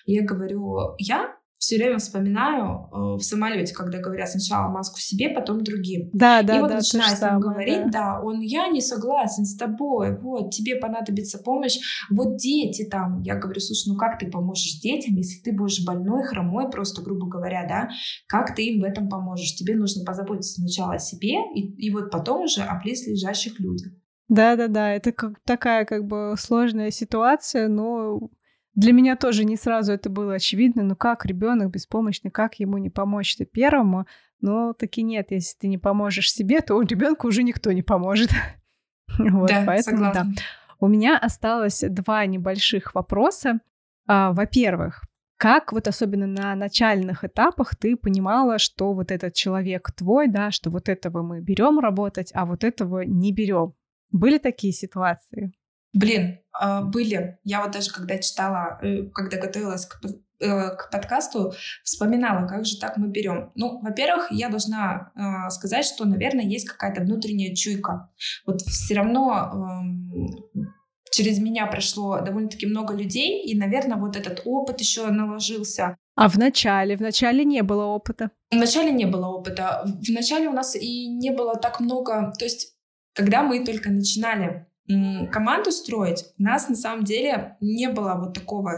я говорю, я все время вспоминаю э, в самолете, когда говорят сначала маску себе, потом другим. Да, да, и вот да. начинаю с ним говорить, да. да, он, я не согласен с тобой, вот, тебе понадобится помощь, вот дети там. Я говорю, слушай, ну как ты поможешь детям, если ты будешь больной, хромой, просто, грубо говоря, да, как ты им в этом поможешь? Тебе нужно позаботиться сначала о себе, и, и вот потом уже о близлежащих людях. Да-да-да, это как такая как бы сложная ситуация, но для меня тоже не сразу это было очевидно. Ну как ребенок беспомощный, как ему не помочь-то первому? Но таки нет, если ты не поможешь себе, то ребенку уже никто не поможет. вот, да, поэтому согласна. да. У меня осталось два небольших вопроса. А, во-первых, как вот особенно на начальных этапах ты понимала, что вот этот человек твой, да, что вот этого мы берем работать, а вот этого не берем? Были такие ситуации? Блин, а, были. Я вот даже когда читала, э, когда готовилась к, э, к подкасту, вспоминала, как же так мы берем. Ну, во-первых, я должна э, сказать, что, наверное, есть какая-то внутренняя чуйка. Вот все равно э, через меня прошло довольно-таки много людей, и, наверное, вот этот опыт еще наложился. А в начале? В начале не было опыта? В начале не было опыта. В начале у нас и не было так много... То есть, когда мы только начинали команду строить, у нас на самом деле не было вот такого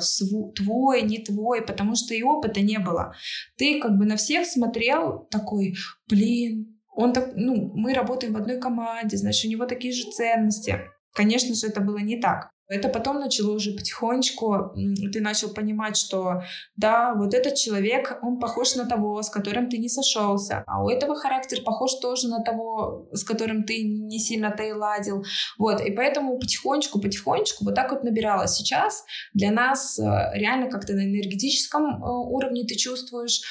твой, не твой, потому что и опыта не было. Ты как бы на всех смотрел такой, блин, он так, ну, мы работаем в одной команде, значит, у него такие же ценности. Конечно же, это было не так. Это потом начало уже потихонечку, ты начал понимать, что да, вот этот человек, он похож на того, с которым ты не сошелся, а у этого характер похож тоже на того, с которым ты не сильно-то и ладил. Вот, и поэтому потихонечку, потихонечку вот так вот набиралось. Сейчас для нас э, реально как-то на энергетическом э, уровне ты чувствуешь,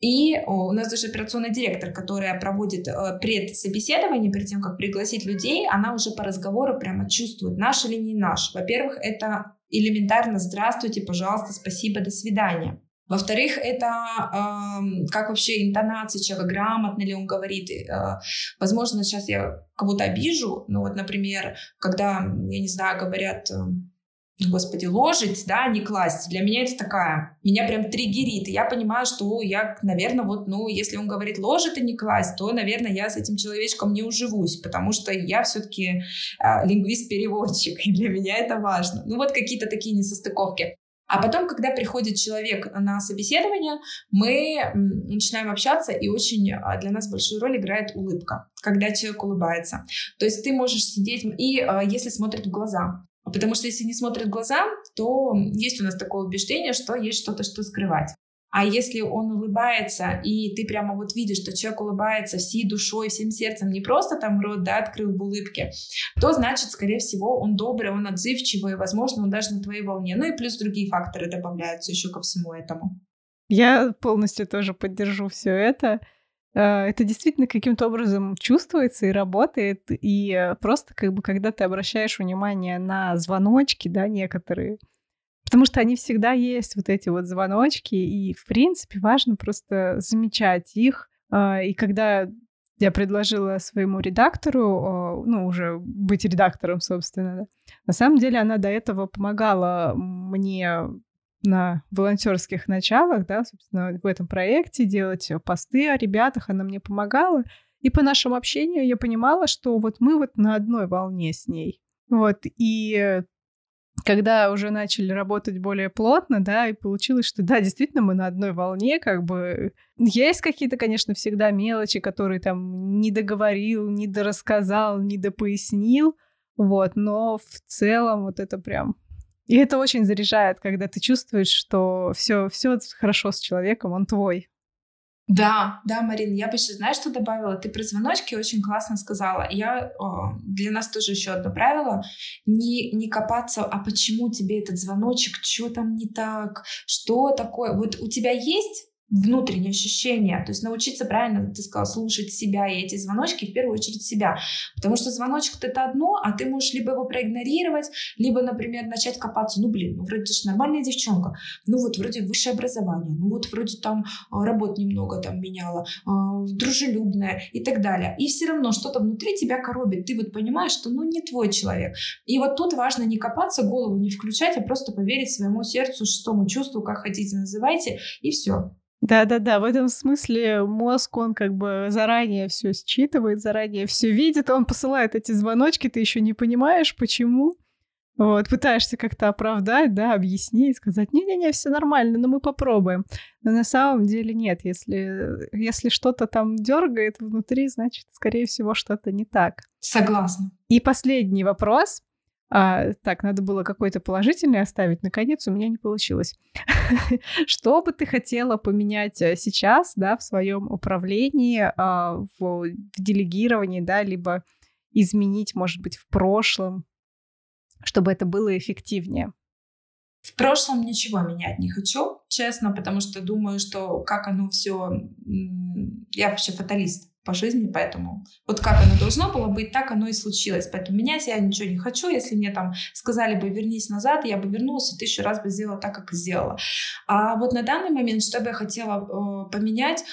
и у нас даже операционный директор, которая проводит э, предсобеседование перед тем, как пригласить людей, она уже по разговору прямо чувствует, наш или не наш. Во-первых, это элементарно «здравствуйте, пожалуйста, спасибо, до свидания». Во-вторых, это э, как вообще интонация человека, грамотно ли он говорит. Э, возможно, сейчас я кого-то обижу, но вот, например, когда, я не знаю, говорят... Господи, ложить, да, не класть. Для меня это такая, меня прям триггерит. И я понимаю, что я, наверное, вот, ну, если он говорит ложить и не класть, то, наверное, я с этим человечком не уживусь, потому что я все-таки э, а, лингвист-переводчик, и для меня это важно. Ну, вот какие-то такие несостыковки. А потом, когда приходит человек на собеседование, мы начинаем общаться, и очень а, для нас большую роль играет улыбка, когда человек улыбается. То есть ты можешь сидеть, и а, если смотрит в глаза, Потому что если не смотрят глаза, то есть у нас такое убеждение, что есть что-то, что скрывать. А если он улыбается, и ты прямо вот видишь, что человек улыбается всей душой, всем сердцем, не просто там рот, да, открыл в улыбке, то значит, скорее всего, он добрый, он отзывчивый, возможно, он даже на твоей волне. Ну и плюс другие факторы добавляются еще ко всему этому. Я полностью тоже поддержу все это. Э, это действительно каким-то образом чувствуется и работает. И э, просто как бы когда ты обращаешь внимание на звоночки, да, некоторые, потому что они всегда есть, вот эти вот звоночки, и в принципе важно просто замечать их. Э, и когда я предложила своему редактору, ну, уже быть редактором, собственно, да, на самом деле она до этого помогала мне на волонтерских началах, да, собственно, в этом проекте делать посты о ребятах, она мне помогала. И по нашему общению я понимала, что вот мы вот на одной волне с ней. Вот, и когда уже начали работать более плотно, да, и получилось, что да, действительно мы на одной волне, как бы есть какие-то, конечно, всегда мелочи, которые там не договорил, не дорассказал, не допояснил, вот, но в целом вот это прям и это очень заряжает, когда ты чувствуешь, что все, все хорошо с человеком, он твой. Да, да, Марин, я бы еще, знаешь, что добавила? Ты про звоночки очень классно сказала. Я, о, для нас тоже еще одно правило. Не, не копаться, а почему тебе этот звоночек, что там не так, что такое. Вот у тебя есть внутренние ощущения, то есть научиться правильно, ты сказал, слушать себя и эти звоночки, в первую очередь себя, потому что звоночек это одно, а ты можешь либо его проигнорировать, либо, например, начать копаться, ну, блин, ну, вроде же нормальная девчонка, ну, вот, вроде высшее образование, ну, вот, вроде там а, работ немного там меняла, а, дружелюбная и так далее, и все равно что-то внутри тебя коробит, ты вот понимаешь, что, ну, не твой человек, и вот тут важно не копаться, голову не включать, а просто поверить своему сердцу, шестому чувству, как хотите называйте, и все. Да-да-да, в этом смысле мозг, он как бы заранее все считывает, заранее все видит, он посылает эти звоночки, ты еще не понимаешь, почему. Вот, пытаешься как-то оправдать, да, объяснить, сказать, не-не-не, все нормально, но мы попробуем. Но на самом деле нет, если, если что-то там дергает внутри, значит, скорее всего, что-то не так. Согласна. И последний вопрос. А, так, надо было какой-то положительный оставить. Наконец, у меня не получилось. Что бы ты хотела поменять э, сейчас, да, в своем управлении, а, в делегировании, да, либо изменить, может быть, в прошлом, чтобы это было эффективнее? В прошлом ничего менять не хочу, честно, потому что думаю, что как оно все... Я вообще фаталист по жизни, поэтому вот как оно должно было быть, так оно и случилось. Поэтому менять я ничего не хочу. Если мне там сказали бы вернись назад, я бы вернулась и тысячу раз бы сделала так, как сделала. А вот на данный момент, что бы я хотела э, поменять,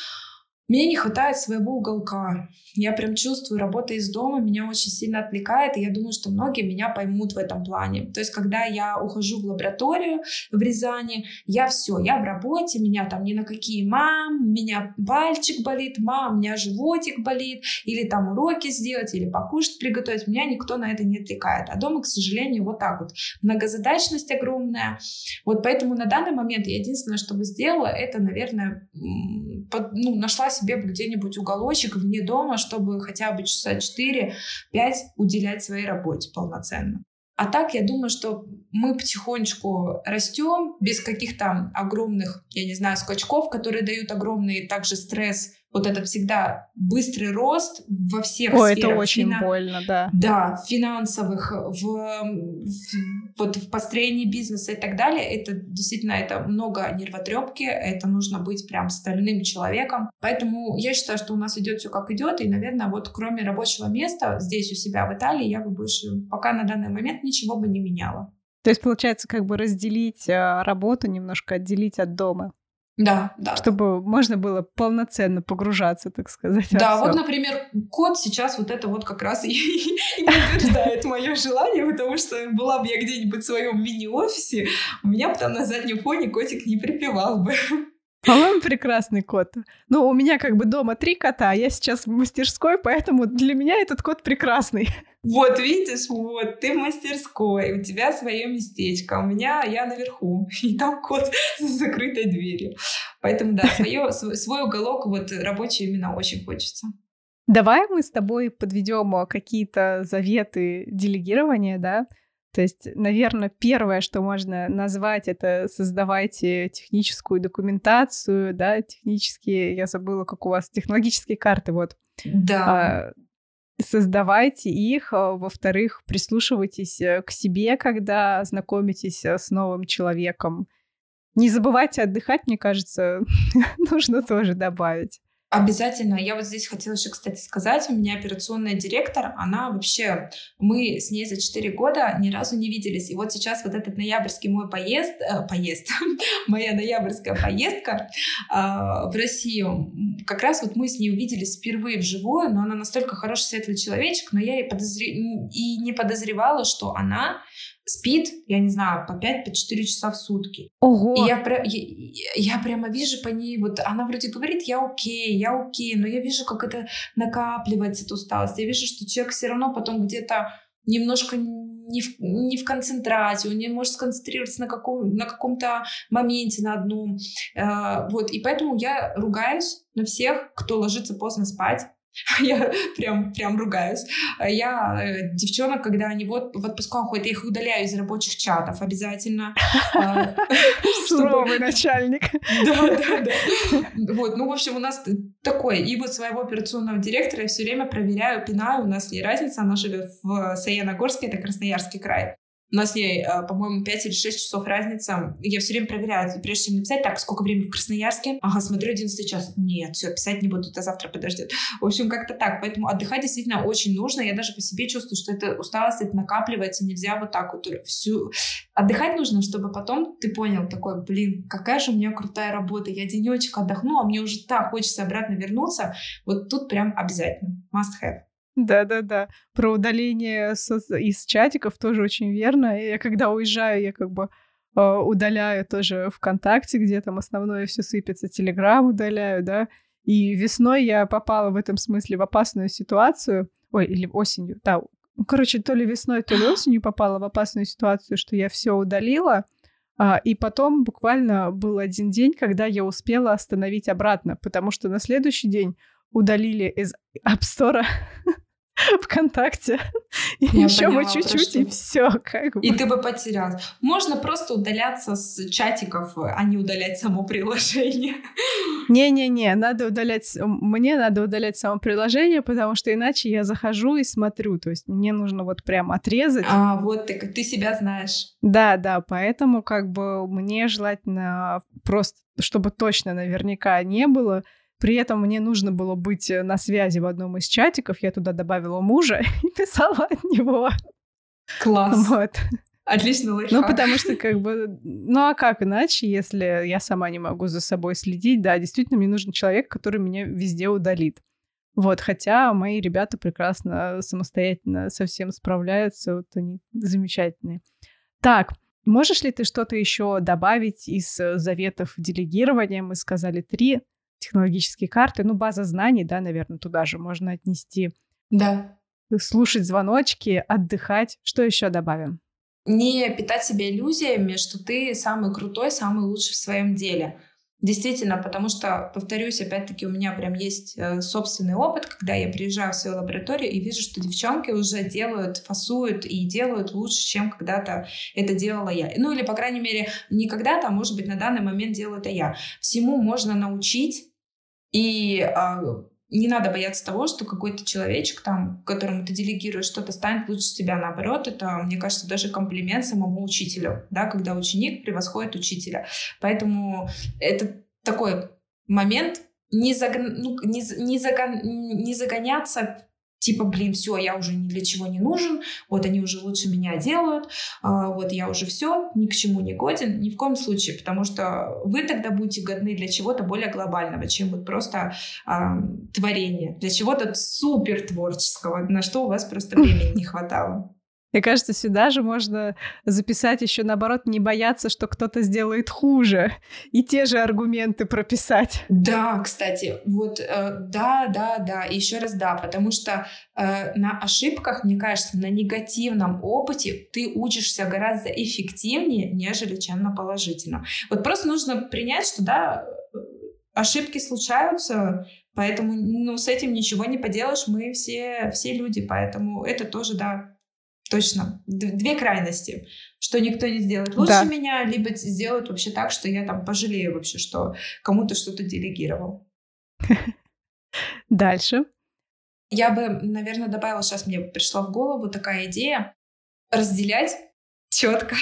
мне не хватает своего уголка. Я прям чувствую, работа из дома меня очень сильно отвлекает, и я думаю, что многие меня поймут в этом плане. То есть, когда я ухожу в лабораторию в Рязани, я все, я в работе, меня там ни на какие мам, меня пальчик болит, мам, у меня животик болит, или там уроки сделать, или покушать приготовить, меня никто на это не отвлекает. А дома, к сожалению, вот так вот. Многозадачность огромная. Вот поэтому на данный момент единственное, что бы сделала, это, наверное, под, ну, нашла себе где-нибудь уголочек вне дома, чтобы хотя бы часа 4-5 уделять своей работе полноценно. А так, я думаю, что мы потихонечку растем без каких-то огромных, я не знаю, скачков, которые дают огромный также стресс вот этот всегда быстрый рост во всех О, сферах. это очень Фина... больно, да. Да, финансовых, в, в, вот в построении бизнеса и так далее. Это действительно это много нервотрепки, это нужно быть прям стальным человеком. Поэтому я считаю, что у нас идет все как идет, и, наверное, вот кроме рабочего места здесь у себя в Италии я бы больше пока на данный момент ничего бы не меняла. То есть, получается, как бы разделить а, работу, немножко отделить от дома. Да, да. Чтобы можно было полноценно погружаться, так сказать. Да, вот, например, кот сейчас вот это вот как раз и, и подтверждает мое желание, потому что была бы я где-нибудь в своем мини-офисе, у меня бы там на заднем фоне котик не припевал бы. По-моему, прекрасный кот. Ну, у меня как бы дома три кота, а я сейчас в мастерской, поэтому для меня этот кот прекрасный. Вот, видишь, вот, ты в мастерской, у тебя свое местечко, у меня я наверху, и там кот с закрытой дверью. Поэтому, да, свое, свой уголок вот рабочий именно очень хочется. Давай мы с тобой подведем какие-то заветы делегирования, да? То есть, наверное, первое, что можно назвать, это создавайте техническую документацию, да, технические, я забыла, как у вас, технологические карты, вот. Да. А, создавайте их. А, во-вторых, прислушивайтесь э, к себе, когда знакомитесь э, с новым человеком. Не забывайте отдыхать, мне кажется, нужно тоже добавить. Обязательно. Я вот здесь хотела еще, кстати, сказать, у меня операционная директор, она вообще, мы с ней за 4 года ни разу не виделись. И вот сейчас вот этот ноябрьский мой поезд, э, поезд, моя ноябрьская поездка э, в Россию, как раз вот мы с ней увиделись впервые вживую, но она настолько хороший, светлый человечек, но я и, подозр... и не подозревала, что она спит, я не знаю, по 5-4 по часа в сутки. Ого! И я, я, я прямо вижу по ней, вот она вроде говорит, я окей, я окей, но я вижу, как это накапливается, эта усталость. Я вижу, что человек все равно потом где-то немножко не в, не в концентрации, он не может сконцентрироваться на, каком, на каком-то моменте, на одном. Э, вот, и поэтому я ругаюсь на всех, кто ложится поздно спать, Я прям, прям ругаюсь. Я э, девчонок, когда они вот в отпусках уходят, я их удаляю из рабочих чатов обязательно. А, Суровый начальник. Да, да, да. Вот, ну, в общем, у нас такое. И вот своего операционного директора я все время проверяю, пинаю. У нас не разница, она живет в Саяногорске, это Красноярский край. У нас с ней, э, по-моему, 5 или 6 часов разница. Я все время проверяю, прежде чем написать, так, сколько времени в Красноярске? Ага, смотрю, 11 час. Нет, все, писать не буду, это завтра подождет. В общем, как-то так. Поэтому отдыхать действительно очень нужно. Я даже по себе чувствую, что это усталость, это накапливается. Нельзя вот так вот всю... Отдыхать нужно, чтобы потом ты понял такой, блин, какая же у меня крутая работа. Я денечек отдохну, а мне уже так хочется обратно вернуться. Вот тут прям обязательно. Must have. Да-да-да. Про удаление из чатиков тоже очень верно. Я когда уезжаю, я как бы э, удаляю тоже ВКонтакте, где там основное все сыпется, Телеграм удаляю, да. И весной я попала в этом смысле в опасную ситуацию. Ой, или осенью, да, ну, короче, то ли весной, то ли осенью попала в опасную ситуацию, что я все удалила. А, и потом буквально был один день, когда я успела остановить обратно, потому что на следующий день удалили из App Store ВКонтакте. И Я еще бы поняла, чуть-чуть, про и все. Как бы. И ты бы потерялась. Можно просто удаляться с чатиков, а не удалять само приложение. Не-не-не, надо удалять, мне надо удалять само приложение, потому что иначе я захожу и смотрю. То есть мне нужно вот прям отрезать. А вот ты, ты себя знаешь. Да, да, поэтому как бы мне желательно просто, чтобы точно наверняка не было. При этом мне нужно было быть э, на связи в одном из чатиков. Я туда добавила мужа и писала от него. Класс. Вот. Отличный лайфхак. Ну, потому что, как бы, ну а как иначе, если я сама не могу за собой следить? Да, действительно, мне нужен человек, который меня везде удалит. Вот, хотя мои ребята прекрасно самостоятельно со всем справляются, вот они замечательные. Так, можешь ли ты что-то еще добавить из э, заветов делегирования? Мы сказали три технологические карты, ну, база знаний, да, наверное, туда же можно отнести. Да. Слушать звоночки, отдыхать. Что еще добавим? Не питать себя иллюзиями, что ты самый крутой, самый лучший в своем деле. Действительно, потому что, повторюсь, опять-таки у меня прям есть э, собственный опыт, когда я приезжаю в свою лабораторию и вижу, что девчонки уже делают, фасуют и делают лучше, чем когда-то это делала я. Ну или, по крайней мере, не когда-то, а может быть, на данный момент делаю это я. Всему можно научить, и а, не надо бояться того, что какой-то человечек, там, которому ты делегируешь что-то, станет лучше тебя. Наоборот, это, мне кажется, даже комплимент самому учителю, да, когда ученик превосходит учителя. Поэтому это такой момент не, загн- ну, не, не, загон- не загоняться типа, блин, все, я уже ни для чего не нужен, вот они уже лучше меня делают, а, вот я уже все, ни к чему не годен, ни в коем случае, потому что вы тогда будете годны для чего-то более глобального, чем вот просто а, творение, для чего-то супер творческого, на что у вас просто времени не хватало. Мне кажется, сюда же можно записать еще наоборот, не бояться, что кто-то сделает хуже, и те же аргументы прописать. Да, кстати, вот э, да, да, да, еще раз да, потому что э, на ошибках, мне кажется, на негативном опыте ты учишься гораздо эффективнее, нежели чем на положительном. Вот просто нужно принять, что да, ошибки случаются, поэтому ну, с этим ничего не поделаешь, мы все, все люди, поэтому это тоже, да, точно, две крайности, что никто не сделает лучше Да. меня, либо сделают вообще так, что я там пожалею вообще, что кому-то что-то делегировал. Дальше. Я бы, наверное, добавила, сейчас мне пришла в голову такая идея, разделять четко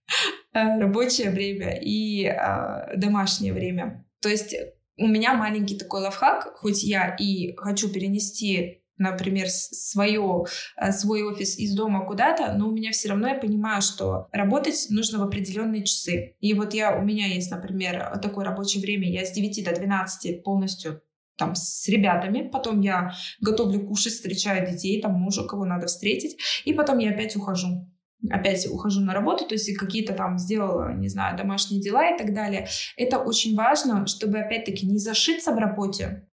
э, рабочее время и э, домашнее время. То есть у меня маленький такой лайфхак, хоть я и хочу перенести например, свое, э, свой офис из дома куда-то, но у меня все равно я понимаю, что работать нужно в определенные часы. И вот я, у меня есть, например, такое рабочее время, я с 9 до 12 полностью там с ребятами, потом я готовлю кушать, встречаю детей, там мужа, кого надо встретить, и потом я опять ухожу опять ухожу на работу, то есть какие-то там сделала, не знаю, домашние дела и так далее. Это очень важно, чтобы опять-таки не зашиться в работе,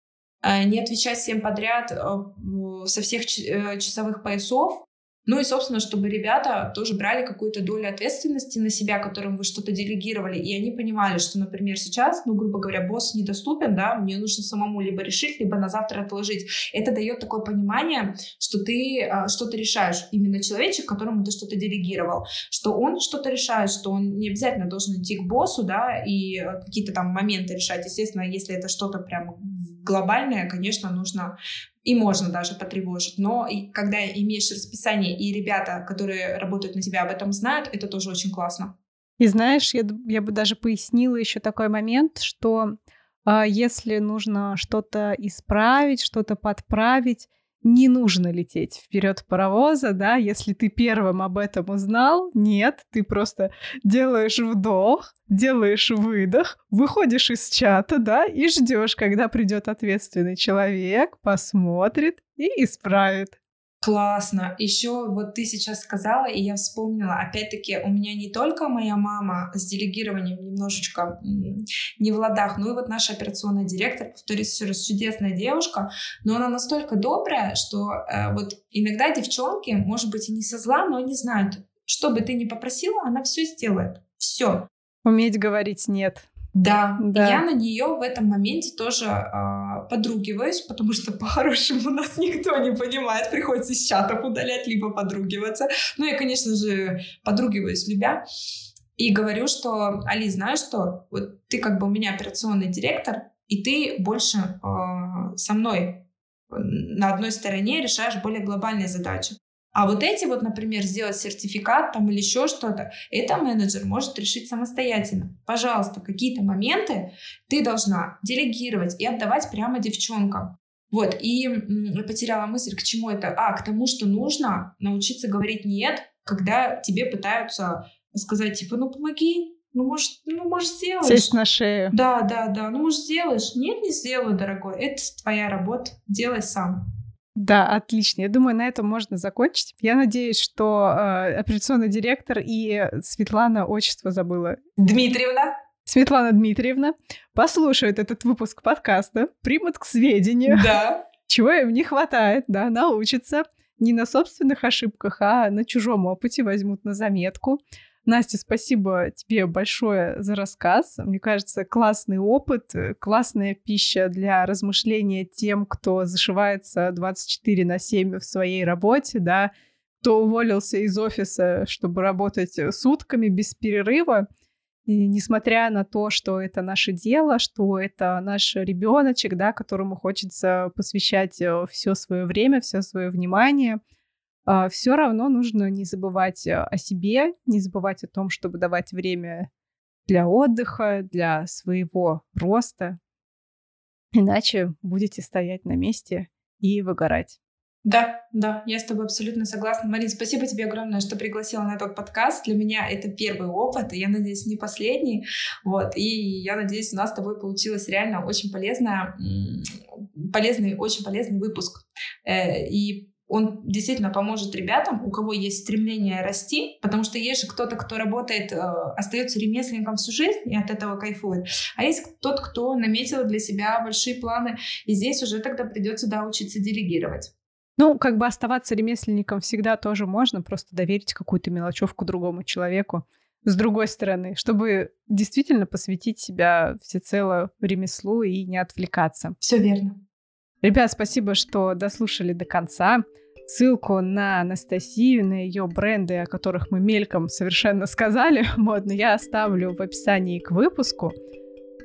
не отвечать всем подряд э, со всех э, часовых поясов, ну и, собственно, чтобы ребята тоже брали какую-то долю ответственности на себя, которым вы что-то делегировали, и они понимали, что, например, сейчас, ну, грубо говоря, босс недоступен, да, мне нужно самому либо решить, либо на завтра отложить. Это дает такое понимание, что ты а, что-то решаешь, именно человечек, которому ты что-то делегировал, что он что-то решает, что он не обязательно должен идти к боссу, да, и э, какие-то там моменты решать. Естественно, если это что-то прям глобальное, конечно, нужно и можно даже потревожить. Но и когда имеешь расписание, и ребята, которые работают на тебя, об этом знают, это тоже очень классно. И знаешь, я, я бы даже пояснила еще такой момент, что а, если нужно что-то исправить, что-то подправить, не нужно лететь вперед паровоза, да, если ты первым об этом узнал, нет, ты просто делаешь вдох, делаешь выдох, выходишь из чата, да, и ждешь, когда придет ответственный человек, посмотрит и исправит. Классно. Еще вот ты сейчас сказала, и я вспомнила, опять-таки, у меня не только моя мама с делегированием немножечко не в ладах, но и вот наша операционная директор, повторюсь еще раз, чудесная девушка, но она настолько добрая, что э, вот иногда девчонки, может быть, и не со зла, но они знают, что бы ты ни попросила, она все сделает. Все. Уметь говорить нет. Да, да. я на нее в этом моменте тоже э, подругиваюсь, потому что по-хорошему нас никто не понимает, приходится из чатов удалять, либо подругиваться. Ну, я, конечно же, подругиваюсь любя. И говорю, что, Али, знаешь что, вот ты как бы у меня операционный директор, и ты больше э, со мной на одной стороне решаешь более глобальные задачи. А вот эти вот, например, сделать сертификат там или еще что-то, это менеджер может решить самостоятельно. Пожалуйста, какие-то моменты ты должна делегировать и отдавать прямо девчонкам. Вот, и потеряла мысль, к чему это? А, к тому, что нужно научиться говорить «нет», когда тебе пытаются сказать, типа, ну помоги, ну, может, ну, может, сделаешь. Сесть на шею. Да, да, да. Ну, может, сделаешь. Нет, не сделаю, дорогой. Это твоя работа. Делай сам. Да, отлично. Я думаю, на этом можно закончить. Я надеюсь, что э, операционный директор и Светлана, отчество забыла. Дмитриевна. Светлана Дмитриевна послушают этот выпуск подкаста, примут к сведению. Да. Чего им не хватает, да, научатся не на собственных ошибках, а на чужом опыте возьмут на заметку. Настя, спасибо тебе большое за рассказ. Мне кажется, классный опыт, э, классная пища для размышления тем, кто зашивается 24 на 7 в своей работе, да, кто уволился из офиса, чтобы работать э, сутками без перерыва. И несмотря на то, что это наше дело, что это наш ребеночек, да, которому хочется посвящать э, все свое время, все свое внимание — все равно нужно не забывать э, о себе, не забывать о том, чтобы давать время для отдыха, для своего роста. Иначе будете стоять на месте и выгорать. Да, да, я с тобой абсолютно согласна. Марин, спасибо тебе огромное, что пригласила на этот подкаст. Для меня это первый опыт, и я надеюсь, не последний. Вот, и я надеюсь, у нас с тобой получилось реально очень полезно, полезный, очень полезный выпуск. Э, и он действительно поможет ребятам, у кого есть стремление расти, потому что есть же кто-то, кто работает, э, остается ремесленником всю жизнь и от этого кайфует, а есть тот, кто наметил для себя большие планы, и здесь уже тогда придется, да, учиться делегировать. Ну, как бы оставаться ремесленником всегда тоже можно, просто доверить какую-то мелочевку другому человеку. С другой стороны, чтобы действительно посвятить себя всецело ремеслу и не отвлекаться. Все верно. Ребят, спасибо, что дослушали до конца. Ссылку на Анастасию, на ее бренды, о которых мы мельком совершенно сказали, вот, но я оставлю в описании к выпуску.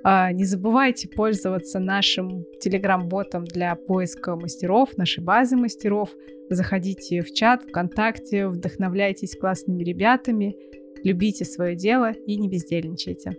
А, не забывайте пользоваться нашим телеграм-ботом для поиска мастеров, нашей базы мастеров. Заходите в чат ВКонтакте, вдохновляйтесь классными ребятами, любите свое дело и не бездельничайте.